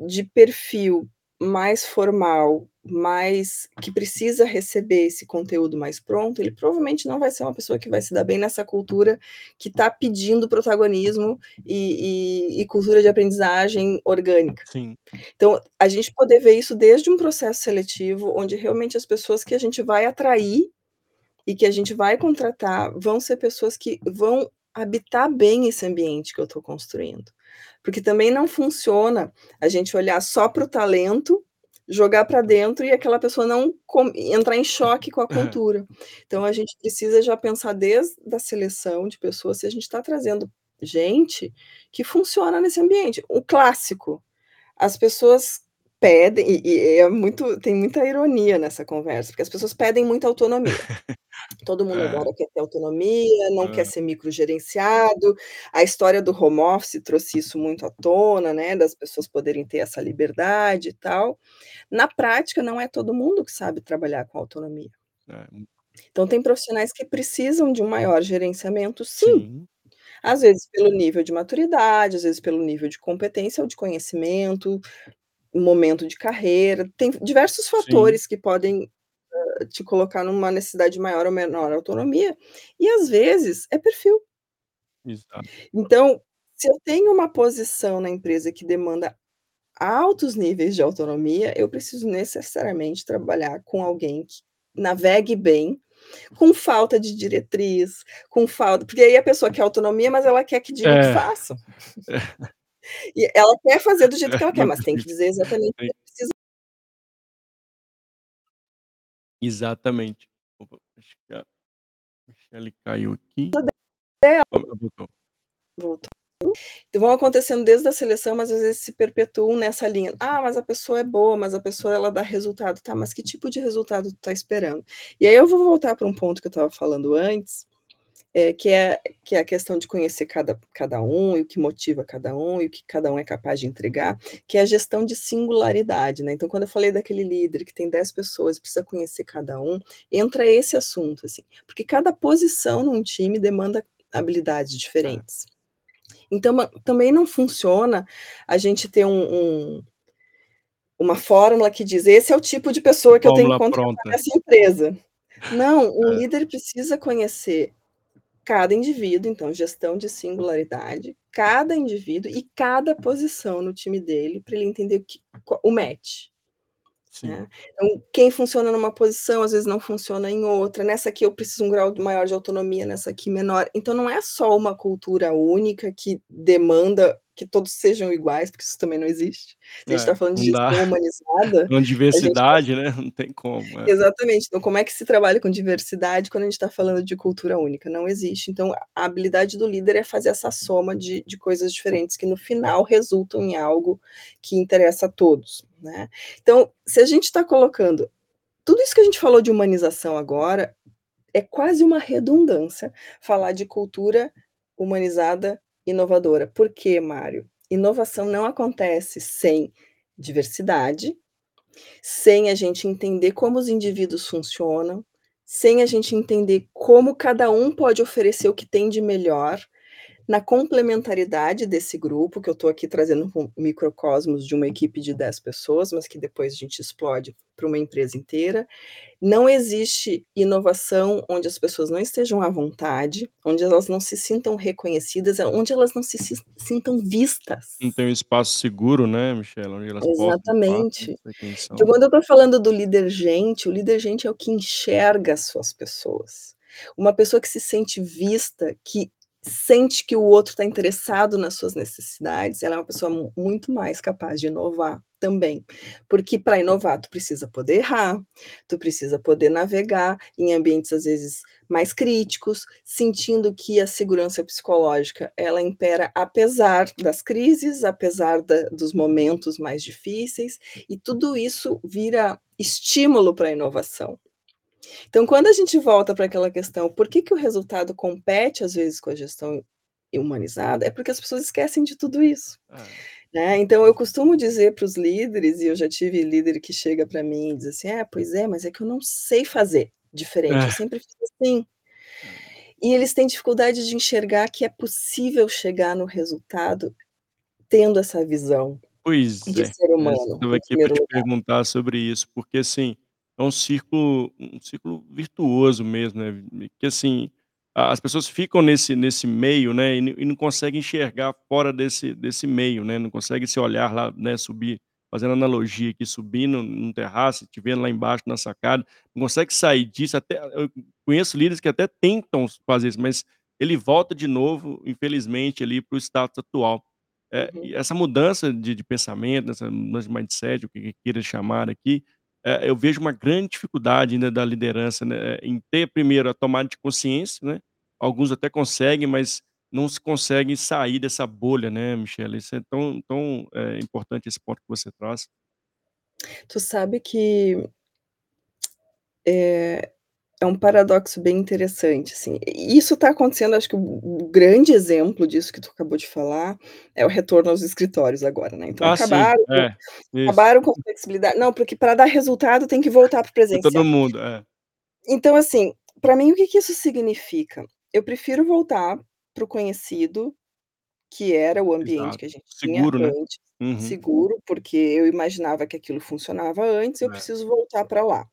de perfil mais formal, mais que precisa receber esse conteúdo mais pronto, ele provavelmente não vai ser uma pessoa que vai se dar bem nessa cultura que tá pedindo protagonismo e e e cultura de aprendizagem orgânica. Sim. Então, a gente poder ver isso desde um processo seletivo, onde realmente as pessoas que a gente vai atrair e que a gente vai contratar, vão ser pessoas que vão habitar bem esse ambiente que eu tô construindo. Porque também não funciona a gente olhar só para o talento, jogar pra dentro e aquela pessoa não entrar em choque com a cultura. Então a gente precisa já pensar desde da seleção de pessoas, se a gente tá trazendo gente que funciona nesse ambiente. O clássico, as pessoas pedem e e é muito tem muita ironia nessa conversa, porque as pessoas pedem muita autonomia. Todo mundo É. agora quer ter autonomia, não quer Hã. ser microgerenciado, a história do home office trouxe isso muito à tona, né, das pessoas poderem ter essa liberdade e tal. Na prática, não é todo mundo que sabe trabalhar com autonomia. É, hum. Então tem profissionais que precisam de um maior gerenciamento sim, Sim. às vezes pelo nível de maturidade, às vezes pelo nível de competência ou de conhecimento, momento de carreira, tem diversos Sim. fatores que podem, hã te colocar numa necessidade de maior ou menor autonomia, e às vezes é perfil. Exato. Então, se eu tenho uma posição na empresa que demanda altos níveis de autonomia, eu preciso necessariamente trabalhar com alguém que navegue bem, com falta de diretriz, com falta porque aí a pessoa quer autonomia, mas ela quer que diga que É. E ela quer fazer do jeito que ela quer, mas tem que dizer exatamente o que precisa Exatamente. Opa, acho que a Michele caiu aqui. Voltou. Voltou. Então vão acontecendo desde a seleção, mas às vezes se perpetuam nessa linha. "Ah, mas a pessoa é boa, mas a pessoa ela dá resultado", tá, mas que tipo de resultado tu tá esperando? E aí eu vou voltar pra um ponto que eu estava falando antes, eh, que é que é a questão de conhecer cada cada um, e o que motiva cada um, e o que cada um é capaz de entregar, que é a gestão de singularidade, né. Então quando eu falei daquele líder que tem 10 pessoas, precisa conhecer cada um, entra esse assunto, assim, porque cada posição num time demanda habilidades É. diferentes. Então também não funciona a gente ter um um uma fórmula que diz: "Esse é o tipo de pessoa que eu tenho que Fórmula contratar pronta. nessa empresa". Não, um É. líder precisa conhecer cada indivíduo, então gestão de singularidade, cada indivíduo e cada posição no time dele, pra ele entender o que o match. Né. Então, quem funciona numa posição, às vezes não funciona em outra, nessa aqui eu preciso um grau maior de autonomia, nessa aqui menor. Então não é só uma cultura única que demanda que todos sejam iguais, porque isso também não existe. Se a gente tá É, falando de gestão humanizada, gente tá diversidade, né, não tem como, é. Exatamente. Então como é que se trabalha com diversidade quando a gente tá falando de cultura única? Não existe. Então a habilidade do líder é fazer essa soma de de coisas diferentes que no final resultam em algo que interessa a todos, né. Então, se a gente tá colocando tudo isso que a gente falou de humanização agora, é quase uma redundância falar de cultura humanizada, inovadora. Por quê, Mário? Inovação não acontece sem diversidade, sem a gente entender como os indivíduos funcionam, sem a gente entender como cada um pode oferecer o que tem de melhor, na complementaridade desse grupo, que eu tô aqui trazendo um microcosmos de uma equipe de 10 pessoas, mas que depois a gente explode pra uma empresa inteira. Não existe inovação onde as pessoas não estejam à vontade, onde elas não se sintam reconhecidas, onde elas não se sintam vistas. Não tem um espaço seguro, né, Michele, onde elas possam Exatamente. ser quem Então quando eu tô falando do líder gente, o líder gente é o que enxerga as suas pessoas. Uma pessoa que se sente vista, que sente que o outro tá interessado nas suas necessidades, ela é uma pessoa mu muito mais capaz de inovar também. Porque pra inovar tu precisa poder errar, tu precisa poder navegar em ambientes, às vezes, mais críticos, sentindo que a segurança psicológica ela impera apesar das crises, apesar da dos momentos mais difíceis, e tudo isso vira estímulo pra inovação. Então quando a gente volta pra aquela questão, por que que o resultado compete às vezes com a gestão humanizada, é porque as pessoas esquecem de tudo isso, É. né. Então eu costumo dizer para os líderes, e eu já tive líder que chega pra mim e diz assim: "É, pois é, mas é que eu não sei fazer diferente, eu É. sempre fiz assim". É. E eles têm dificuldade de enxergar que é possível chegar no resultado tendo essa visão Pois de é. ser Eu humano, estava em aqui primeiro te perguntar sobre isso, porque, assim, é um círculo um círculo virtuoso mesmo, né, que assim, as pessoas ficam nesse nesse meio, né, e não e não conseguem enxergar fora desse desse meio, né, não consegue se olhar lá, né, subir fazendo analogia aqui, subir num terraço, te vendo lá embaixo na sacada, não consegue sair disso, até eu conheço líderes que até tentam fazer isso, mas ele volta de novo, infelizmente, ali, para o status atual. Eh, Uhum. e essa mudança de de pensamento, essa mudança de mindset, o que que queira chamar aqui, eh, eu vejo uma grande dificuldade ainda da liderança, né, em ter primeiro a tomada de consciência, né, alguns até conseguem, mas não se conseguem sair dessa bolha, né, Michele, isso é tão tão, eh, importante esse ponto que você traz. Tu sabe que eh, é um paradoxo bem interessante, assim, e isso tá acontecendo acho que o grande exemplo disso que tu acabou de falar, é o retorno aos escritórios agora, né, então Ah, acabaram com É, acabaram com flexibilidade não, porque pra dar resultado tem que voltar para o Pra todo presencial. mundo, é. Então assim, pra mim o que que isso significa? Eu prefiro voltar para o conhecido, que era o ambiente Exato. que a gente tinha Seguro, né. antes, Uhum. seguro, porque eu imaginava que aquilo funcionava antes, eu É. preciso voltar pra lá.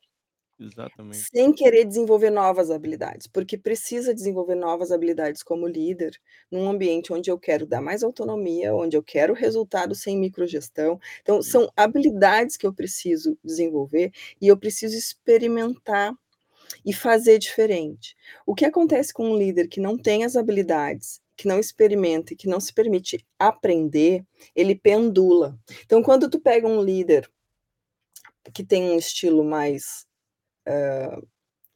Exatamente. Sem querer desenvolver novas habilidades, porque precisa desenvolver novas habilidades como líder, num ambiente onde eu quero dar mais autonomia, onde eu quero resultado sem microgestão. Então, são habilidades que eu preciso desenvolver e eu preciso experimentar e fazer diferente. O que acontece com um líder que não tem as habilidades, que não experimenta e que não se permite aprender, ele pendula. Então, quando tu pega um líder que tem um estilo mais, hã,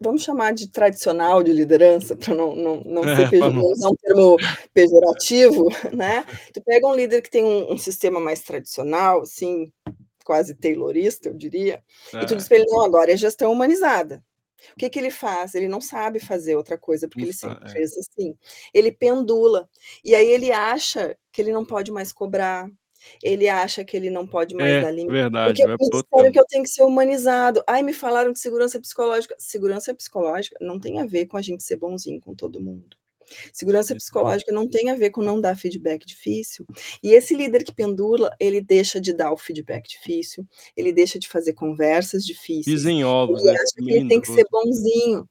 vamos chamar de tradicional de liderança, pra não não não ser É, pejo vamos. não usar um termo pejorativo, né. Tu pega um líder que tem um um sistema mais tradicional, assim, quase taylorista, eu diria, e tu É. diz pra ele: "Não, agora é gestão humanizada". O que que ele faz? Ele não sabe fazer outra coisa, porque Não ele sempre é. fez assim. Ele pendula, e aí ele acha que ele não pode mais cobrar, ele acha que ele não pode mais É, dar limite, porque verdade, vai me para o outro disseram lado. que eu tenho que ser humanizado. "Ai, me falaram de segurança psicológica". Segurança psicológica não tem a ver com a gente ser bonzinho com todo mundo. Segurança psicológica não tem a ver com não dar feedback difícil. E esse líder que pendula, ele deixa de dar o feedback difícil, ele deixa de fazer conversas difíceis, em ovos, ele né, acha que ele tem que ser bonzinho,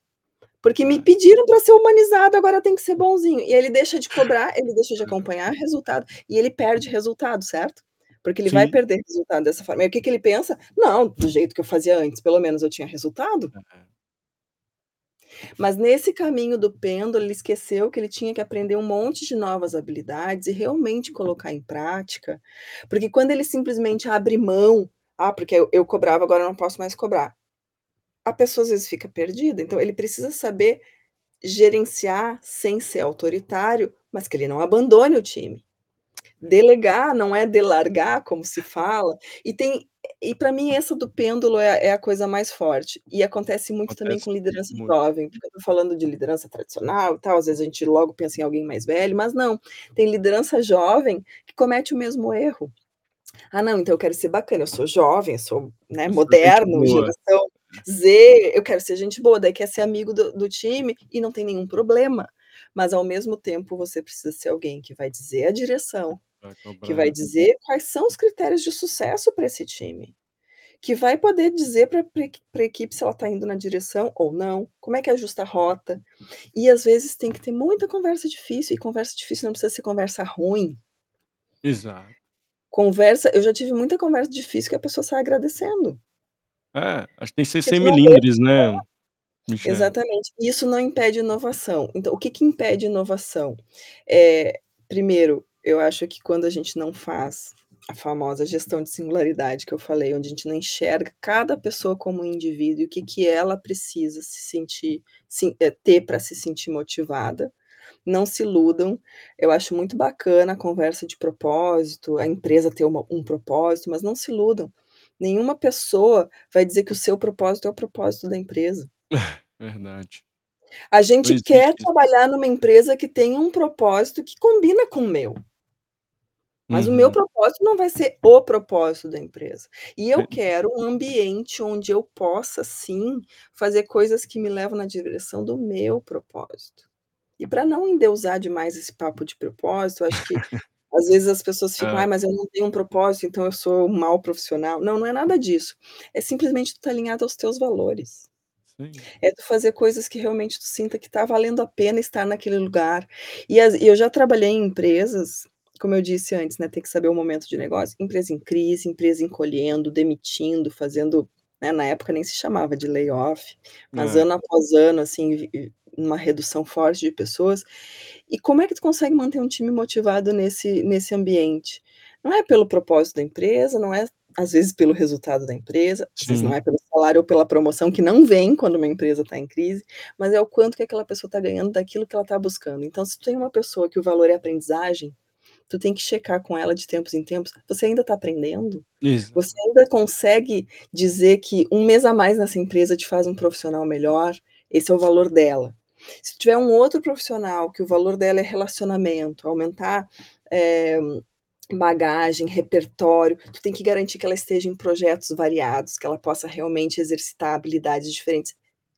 porque me pediram pra ser humanizado, agora tenho que ser bonzinho. E ele deixa de cobrar, ele deixa de acompanhar resultado, e ele perde resultado, certo? Porque ele vai Sim. perder resultado dessa forma. Aí o que que ele pensa? "Não, do jeito que eu fazia antes, pelo menos eu tinha resultado". Mas nesse caminho do pêndulo, ele esqueceu que ele tinha que aprender um monte de novas habilidades e realmente colocar em prática, porque quando ele simplesmente abre mão: "Ah, porque eu eu cobrava, agora eu não posso mais cobrar". A pessoa às vezes fica perdida, então ele precisa saber gerenciar sem ser autoritário, mas que ele não abandone o time. Delegar não é delargar, como se fala, e tem e pra mim essa do pêndulo é a é a coisa mais forte, e acontece muito também Acontece com liderança muito. jovem, porque eu tô falando de liderança tradicional e tal, às vezes a gente logo pensa em alguém mais velho, mas não, tem liderança jovem que comete o mesmo erro. "Ah não, então eu quero ser bacana, eu sou jovem, eu sou, né, moderno, geração. Z, eu quero ser gente boa", daí quer ser amigo do do time e não tem nenhum problema, mas ao mesmo tempo você precisa ser alguém que vai dizer a direção, que vai dizer quais são os critérios de sucesso pra esse time, que vai poder dizer equi pra equipe se ela tá indo na direção ou não, como é que ajusta a rota. E às vezes tem que ter muita conversa difícil, e conversa difícil não precisa ser conversa ruim. Exato. Conversa eu já tive muita conversa difícil que a pessoa sai agradecendo. É, acho que tem que ser sem né, Michele. exatamente, isso não impede inovação. Então o que que impede inovação? Eh, primeiro, eu acho que quando a gente não faz a famosa gestão de singularidade que eu falei, onde a gente não enxerga cada pessoa como um indivíduo e o que que ela precisa se sentir se eh, ter pra se sentir motivada, não se iludam, eu acho muito bacana a conversa de propósito, a empresa ter uma um propósito, mas não se iludam, nenhuma pessoa vai dizer que o seu propósito é o propósito da empresa. Verdade. A gente quer trabalhar numa empresa que tenha um propósito que combina com o meu. Mas o meu Uhum. propósito não vai ser o propósito da empresa. E eu quero um ambiente onde eu possa sim, fazer coisas que me levam na direção do meu propósito. E pra não endeusar demais esse papo de propósito, acho que às vezes as pessoas ficam. "Ai, mas eu não tenho um propósito, então eu sou um mau profissional". Não, não é nada disso, é simplesmente tu tá alinhado aos teus valores. Sim. É tu fazer coisas que realmente tu sinta que tá valendo a pena estar naquele lugar. E as e eu já trabalhei em empresas, como eu disse antes, né, tem que saber o momento de negócio, empresa em crise, empresa encolhendo, demitindo, fazendo né, na época nem se chamava de layoff, mas É. ano após ano, assim, uma redução forte de pessoas. E como é que tu consegue manter um time motivado nesse nesse ambiente? Não é pelo propósito da empresa, não é às vezes pelo resultado da empresa, às vezes não é pelo salário ou pela promoção que não vem quando uma empresa tá em crise, mas é o quanto que aquela pessoa tá ganhando daquilo que ela tá buscando. Então se tu tem uma pessoa que o valor é aprendizagem, tu tem que checar com ela de tempos em tempos: "Você ainda tá aprendendo? Exato. Você ainda consegue dizer que um mês a mais nessa empresa te faz um profissional melhor? Esse é o valor dela". Se tiver um outro profissional que o valor dela é relacionamento, aumentar, eh, bagagem, repertório, tu tem que garantir que ela esteja em projetos variados, que ela possa realmente exercitar habilidades diferentes.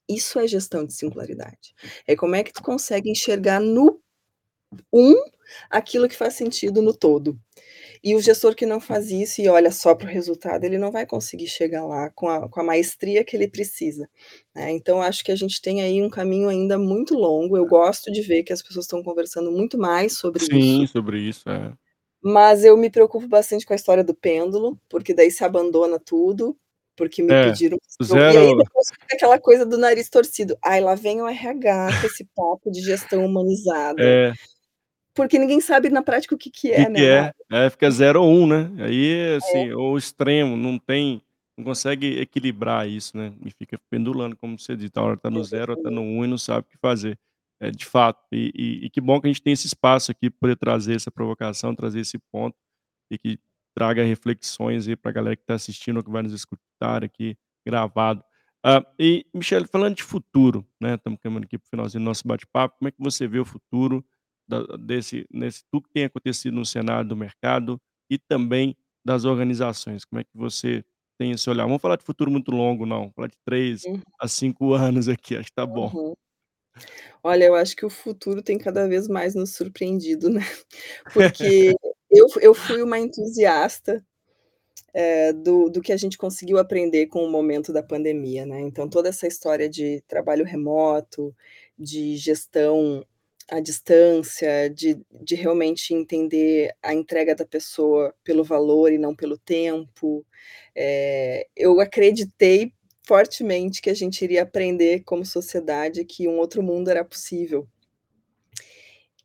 Isso é gestão de singularidade. É como é que tu consegue enxergar no um, aquilo que faz sentido no todo. E o gestor que não faz isso e olha só para o resultado, ele não vai conseguir chegar lá com a com a maestria que ele precisa, né. Então acho que a gente tem aí um caminho ainda muito longo, eu gosto de ver que as pessoas estão conversando muito mais sobre Sim, isso. sobre isso, é. Mas eu me preocupo bastante com a história do pêndulo, porque daí se abandona tudo, porque me É, pediram e aí zero depois fica aquela coisa do nariz torcido, "Ai, lá vem o RH com esse papo de gestão humanizada", É. porque ninguém sabe na prática o que que Que é, que né, é, Mário. é fica 0 ou 1, né, aí É. assim, ou o extremo, não tem não consegue equilibrar isso, né, e fica pendulando como você disse, uma hora tá no 0, outra tá no. 1 e não sabe o que fazer. É, de fato, e e e que bom que a gente tem esse espaço aqui poder trazer essa provocação, trazer esse ponto, e que traga reflexões aí pra galera que tá assistindo ou que vai nos escutar aqui gravado. Hã, e Michele, falando de futuro, né, estamos caminhando aqui para o finalzinho do nosso bate-papo, como é que você vê o futuro da desse nesse tudo que tem acontecido no cenário do mercado e também das organizações, como é que você tem esse olhar? Vamos falar de futuro muito longo não, vamos falar de 3 Uhum. a 5 anos aqui, acho que tá bom. Uhum. Olha, eu acho que o futuro tem cada vez mais nos surpreendido, né, porque eu eu fui uma entusiasta, eh, do do que a gente conseguiu aprender com o momento da pandemia, né, então toda essa história de trabalho remoto, de gestão à distância, de de realmente entender a entrega da pessoa pelo valor e não pelo tempo, eh, eu acreditei fortemente que a gente iria aprender como sociedade que um outro mundo era possível.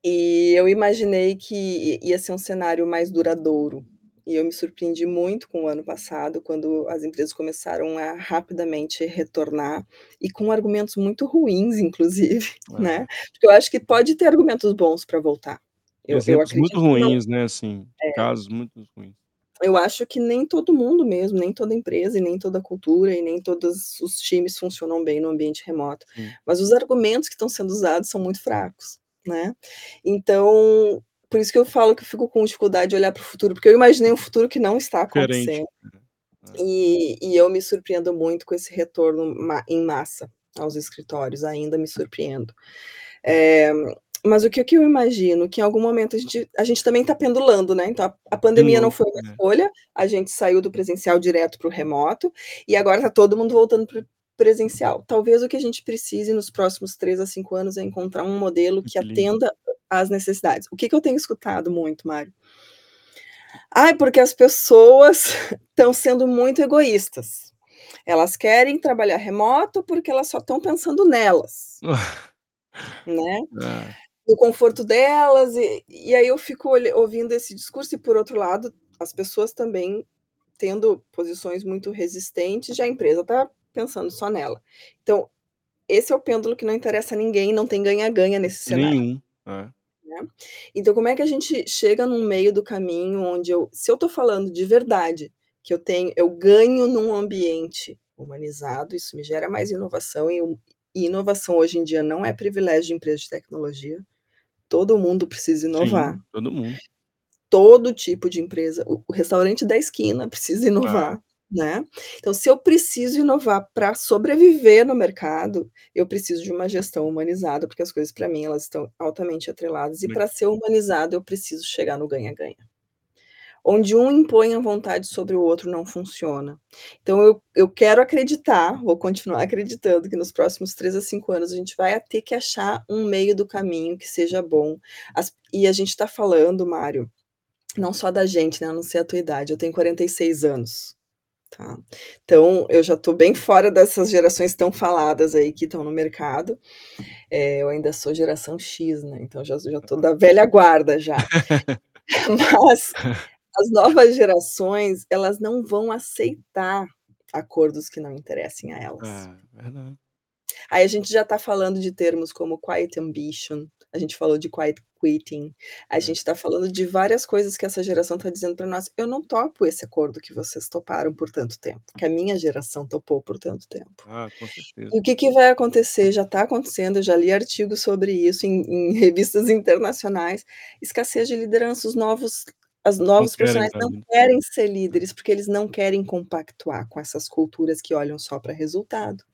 E eu imaginei que ia ser um cenário mais duradouro, e eu me surpreendi muito com o ano passado, quando as empresas começaram a rapidamente retornar, e com argumentos muito ruins inclusive, É. né, porque eu acho que pode ter argumentos bons pra voltar. Eu muito ruins, né, assim, é. casos muito ruins. Eu acho que nem todo mundo mesmo, nem toda empresa e nem toda cultura e nem todos os times funcionam bem no ambiente remoto, Sim. mas os argumentos que estão sendo usados são muito fracos, né. Então, por isso que eu falo que eu fico com dificuldade de olhar para o futuro, porque eu imaginei um futuro que não está acontecendo, é, é. e e eu me surpreendo muito com esse retorno em massa aos escritórios, ainda me surpreendo. Eh, mas o que que eu imagino, que em algum momento a gente a gente também tá pendulando, né, então a a De pandemia não novo, foi uma é. escolha, a gente saiu do presencial direto para o remoto, e agora tá todo mundo voltando para o presencial. Talvez o que a gente precise nos próximos 3 a 5 anos é encontrar um modelo que Equilíbrio. atenda às necessidades. O que que eu tenho escutado muito, Mário? "Ai, porque as pessoas estão sendo muito egoístas, elas querem trabalhar remoto, porque elas só estão pensando nelas". Né, É. no conforto delas e e aí eu fico ouvindo esse discurso e por outro lado, as pessoas também tendo posições muito resistentes, já a empresa tá pensando só nela. Então, esse é o pêndulo que não interessa a ninguém, não tem ganha-ganha nesse cenário, Nenhum, é. né. Então como é que a gente chega num meio do caminho onde eu se eu tô falando de verdade, que eu tenho eu ganho num ambiente humanizado, isso me gera mais inovação e e inovação hoje em dia não é privilégio de empresa de tecnologia, todo mundo precisa inovar. Sim, todo mundo. Todo tipo de empresa, o o restaurante da esquina precisa inovar, né. Então se eu preciso inovar pra sobreviver no mercado, eu preciso de uma gestão humanizada, porque as coisas pra mim elas estão altamente atreladas e pra ser humanizado eu preciso chegar no ganha-ganha. Onde um impõe a vontade sobre o outro não funciona. Então eu eu quero acreditar, vou continuar acreditando que nos próximos 3 a 5 anos a gente vai ter que achar um meio do caminho que seja bom. As e a gente tá falando, Mário, não só da gente, né, eu não sei a tua idade, eu tenho 46 anos, tá. Então eu já tô bem fora dessas gerações tão faladas aí que estão no mercado, eh, eu ainda sou geração X, né, então já já tô da velha guarda já. Mas as novas gerações, elas não vão aceitar acordos que não interessem a elas. É, verdade. Aí a gente já tá falando de termos como quiet ambition, a gente falou de quiet quitting, a É. gente tá falando de várias coisas que essa geração tá dizendo pra nós: "Eu não topo esse acordo que vocês toparam por tanto tempo, que a minha geração topou por tanto tempo". Ah, com certeza. E o que que vai acontecer, já tá acontecendo, eu já li artigos sobre isso em em revistas internacionais, escassez de liderança, os novos as novos profissionais não querem ser líderes, porque eles não querem compactuar com essas culturas que olham só pra resultado.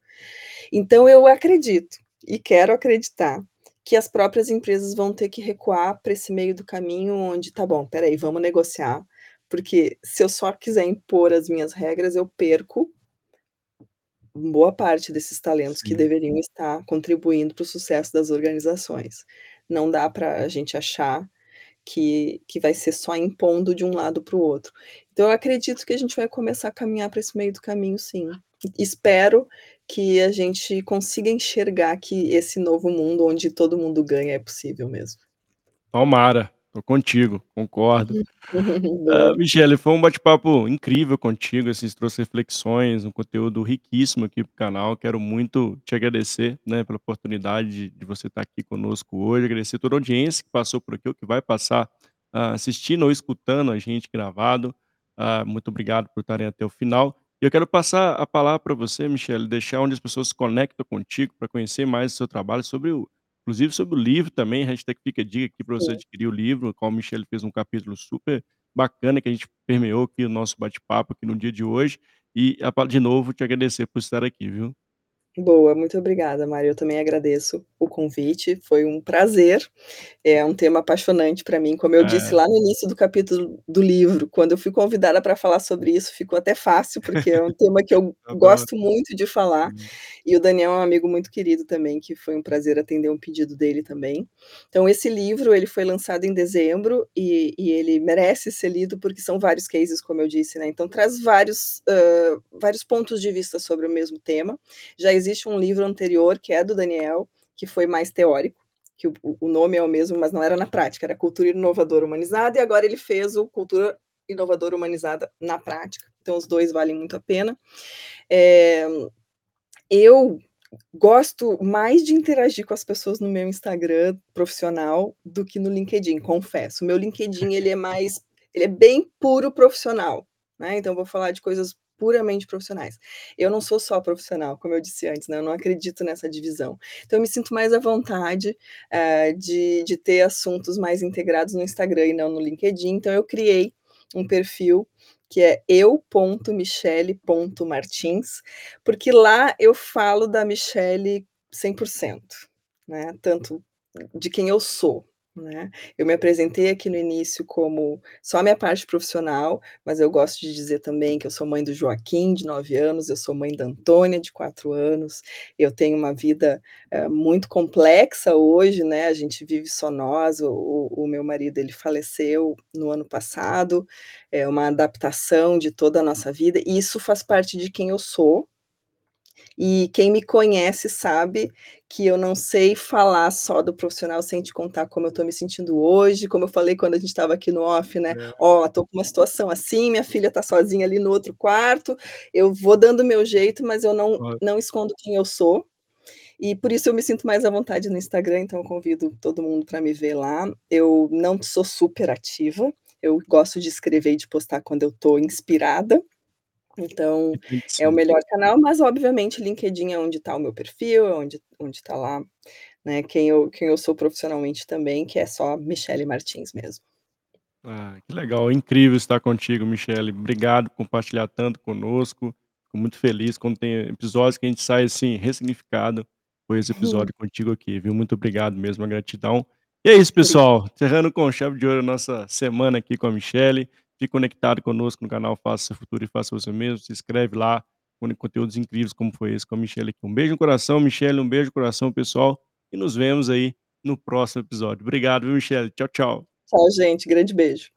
Então eu acredito, e quero acreditar, que as próprias empresas vão ter que recuar pra esse meio do caminho onde: "Tá bom, espera aí, vamos negociar, porque se eu só quiser impor as minhas regras, eu perco boa parte desses talentos que Sim. deveriam estar contribuindo para o sucesso das organizações. Não dá pra gente achar que que vai ser só impondo de um lado para o outro. Então eu acredito que a gente vai começar a caminhar para esse meio do caminho sim. Espero que a gente consiga enxergar que esse novo mundo onde todo mundo ganha é possível mesmo. Tomara, tô contigo, concordo. Boa. Michele, foi um bate-papo incrível contigo, assim, trouxe reflexões, um conteúdo riquíssimo aqui para o canal, quero muito te agradecer, né, pela oportunidade de de você estar aqui conosco hoje, agradecer toda a audiência que passou por aqui ou que vai passar, ah, assistindo ou escutando a gente gravado, ah, muito obrigado por estarem até o final. E eu quero passar a palavra para você, Michele, deixar onde as pessoas se conectam contigo para conhecer mais o seu trabalho sobre o inclusive sobre o livro também, hashtag fica a dica aqui para você adquirir o livro, qual Michele fez um capítulo super bacana que a gente permeou aqui o nosso bate-papo aqui no dia de hoje, e de novo te agradecer por estar aqui, viu. Boa, muito obrigada, Mário, eu também agradeço o convite, foi um prazer, é um tema apaixonante para mim, como eu disse É. lá no início do capítulo do livro, quando eu fui convidada para falar sobre isso, ficou até fácil, porque é um tema que eu gosto muito de falar, e o Daniel é um amigo muito querido também, que foi um prazer atender um pedido dele também. Então esse livro, ele foi lançado em dezembro, e e ele merece ser lido, porque são vários cases, como eu disse, né, então traz vários, hã, vários pontos de vista sobre o mesmo tema. Já existe um livro anterior, que é do Daniel, que foi mais teórico, que o o nome é o mesmo, mas não era na prática, era Cultura Inovadora Humanizada, e agora ele fez o Cultura Inovadora Humanizada na prática, então os 2 valem muito a pena. Eh, eu gosto mais de interagir com as pessoas no meu Instagram profissional, do que no LinkedIn, confesso. O meu LinkedIn ele é mais ele é bem puro profissional, né, então vou falar de coisas puramente profissionais. Eu não sou só profissional, como eu disse antes, né, eu não acredito nessa divisão. Então eu me sinto mais à vontade, eh, de de ter assuntos mais integrados no Instagram e não no LinkedIn, então eu criei um perfil, que é eu.michele.martins, porque lá eu falo da Michele 100%, né, tanto de quem eu sou, né. Eu me apresentei aqui no início como só a minha parte profissional, mas eu gosto de dizer também que eu sou mãe do Joaquim, de 9 anos, eu sou mãe da Antônia, de 4 anos, eu tenho uma vida, eh, muito complexa hoje, né, a gente vive só nós, o o o meu marido ele faleceu no ano passado, é uma adaptação de toda a nossa vida, e isso faz parte de quem eu sou. E quem me conhece sabe que eu não sei falar só do profissional sem te contar como eu estou me sentindo hoje, como eu falei quando a gente estava aqui no off, né, É. "Ó, estou com uma situação assim, minha filha está sozinha ali no outro quarto", eu vou dando o meu jeito, mas eu não não escondo quem eu sou, e por isso eu me sinto mais à vontade no Instagram, então eu convido todo mundo para me ver lá. Eu não sou super ativa, eu gosto de escrever e de postar quando eu estou inspirada, então é o melhor canal, mas obviamente LinkedIn é onde está o meu perfil, é onde onde está lá, né, quem eu quem eu sou profissionalmente também, que é só Michele Martins mesmo. Ah, que legal, incrível estar contigo, Michele, obrigado por compartilhar tanto conosco, fico muito feliz quando tem episódios que a gente sai, assim, ressignificado, foi esse episódio contigo aqui, viu. Muito obrigado mesmo, a gratidão. E é isso pessoal, encerrando com chave de ouro a nossa semana aqui com a Michele, fique conectado conosco no canal Faça Seu Futuro e Faça Você Mesmo, se inscreve lá, com conteúdos incríveis como foi esse com a Michele aqui. Um beijo no coração, Michele, um beijo no coração pessoal, e nos vemos aí no próximo episódio. Obrigado, viu Michele. Tchau, tchau. Tchau gente, grande beijo.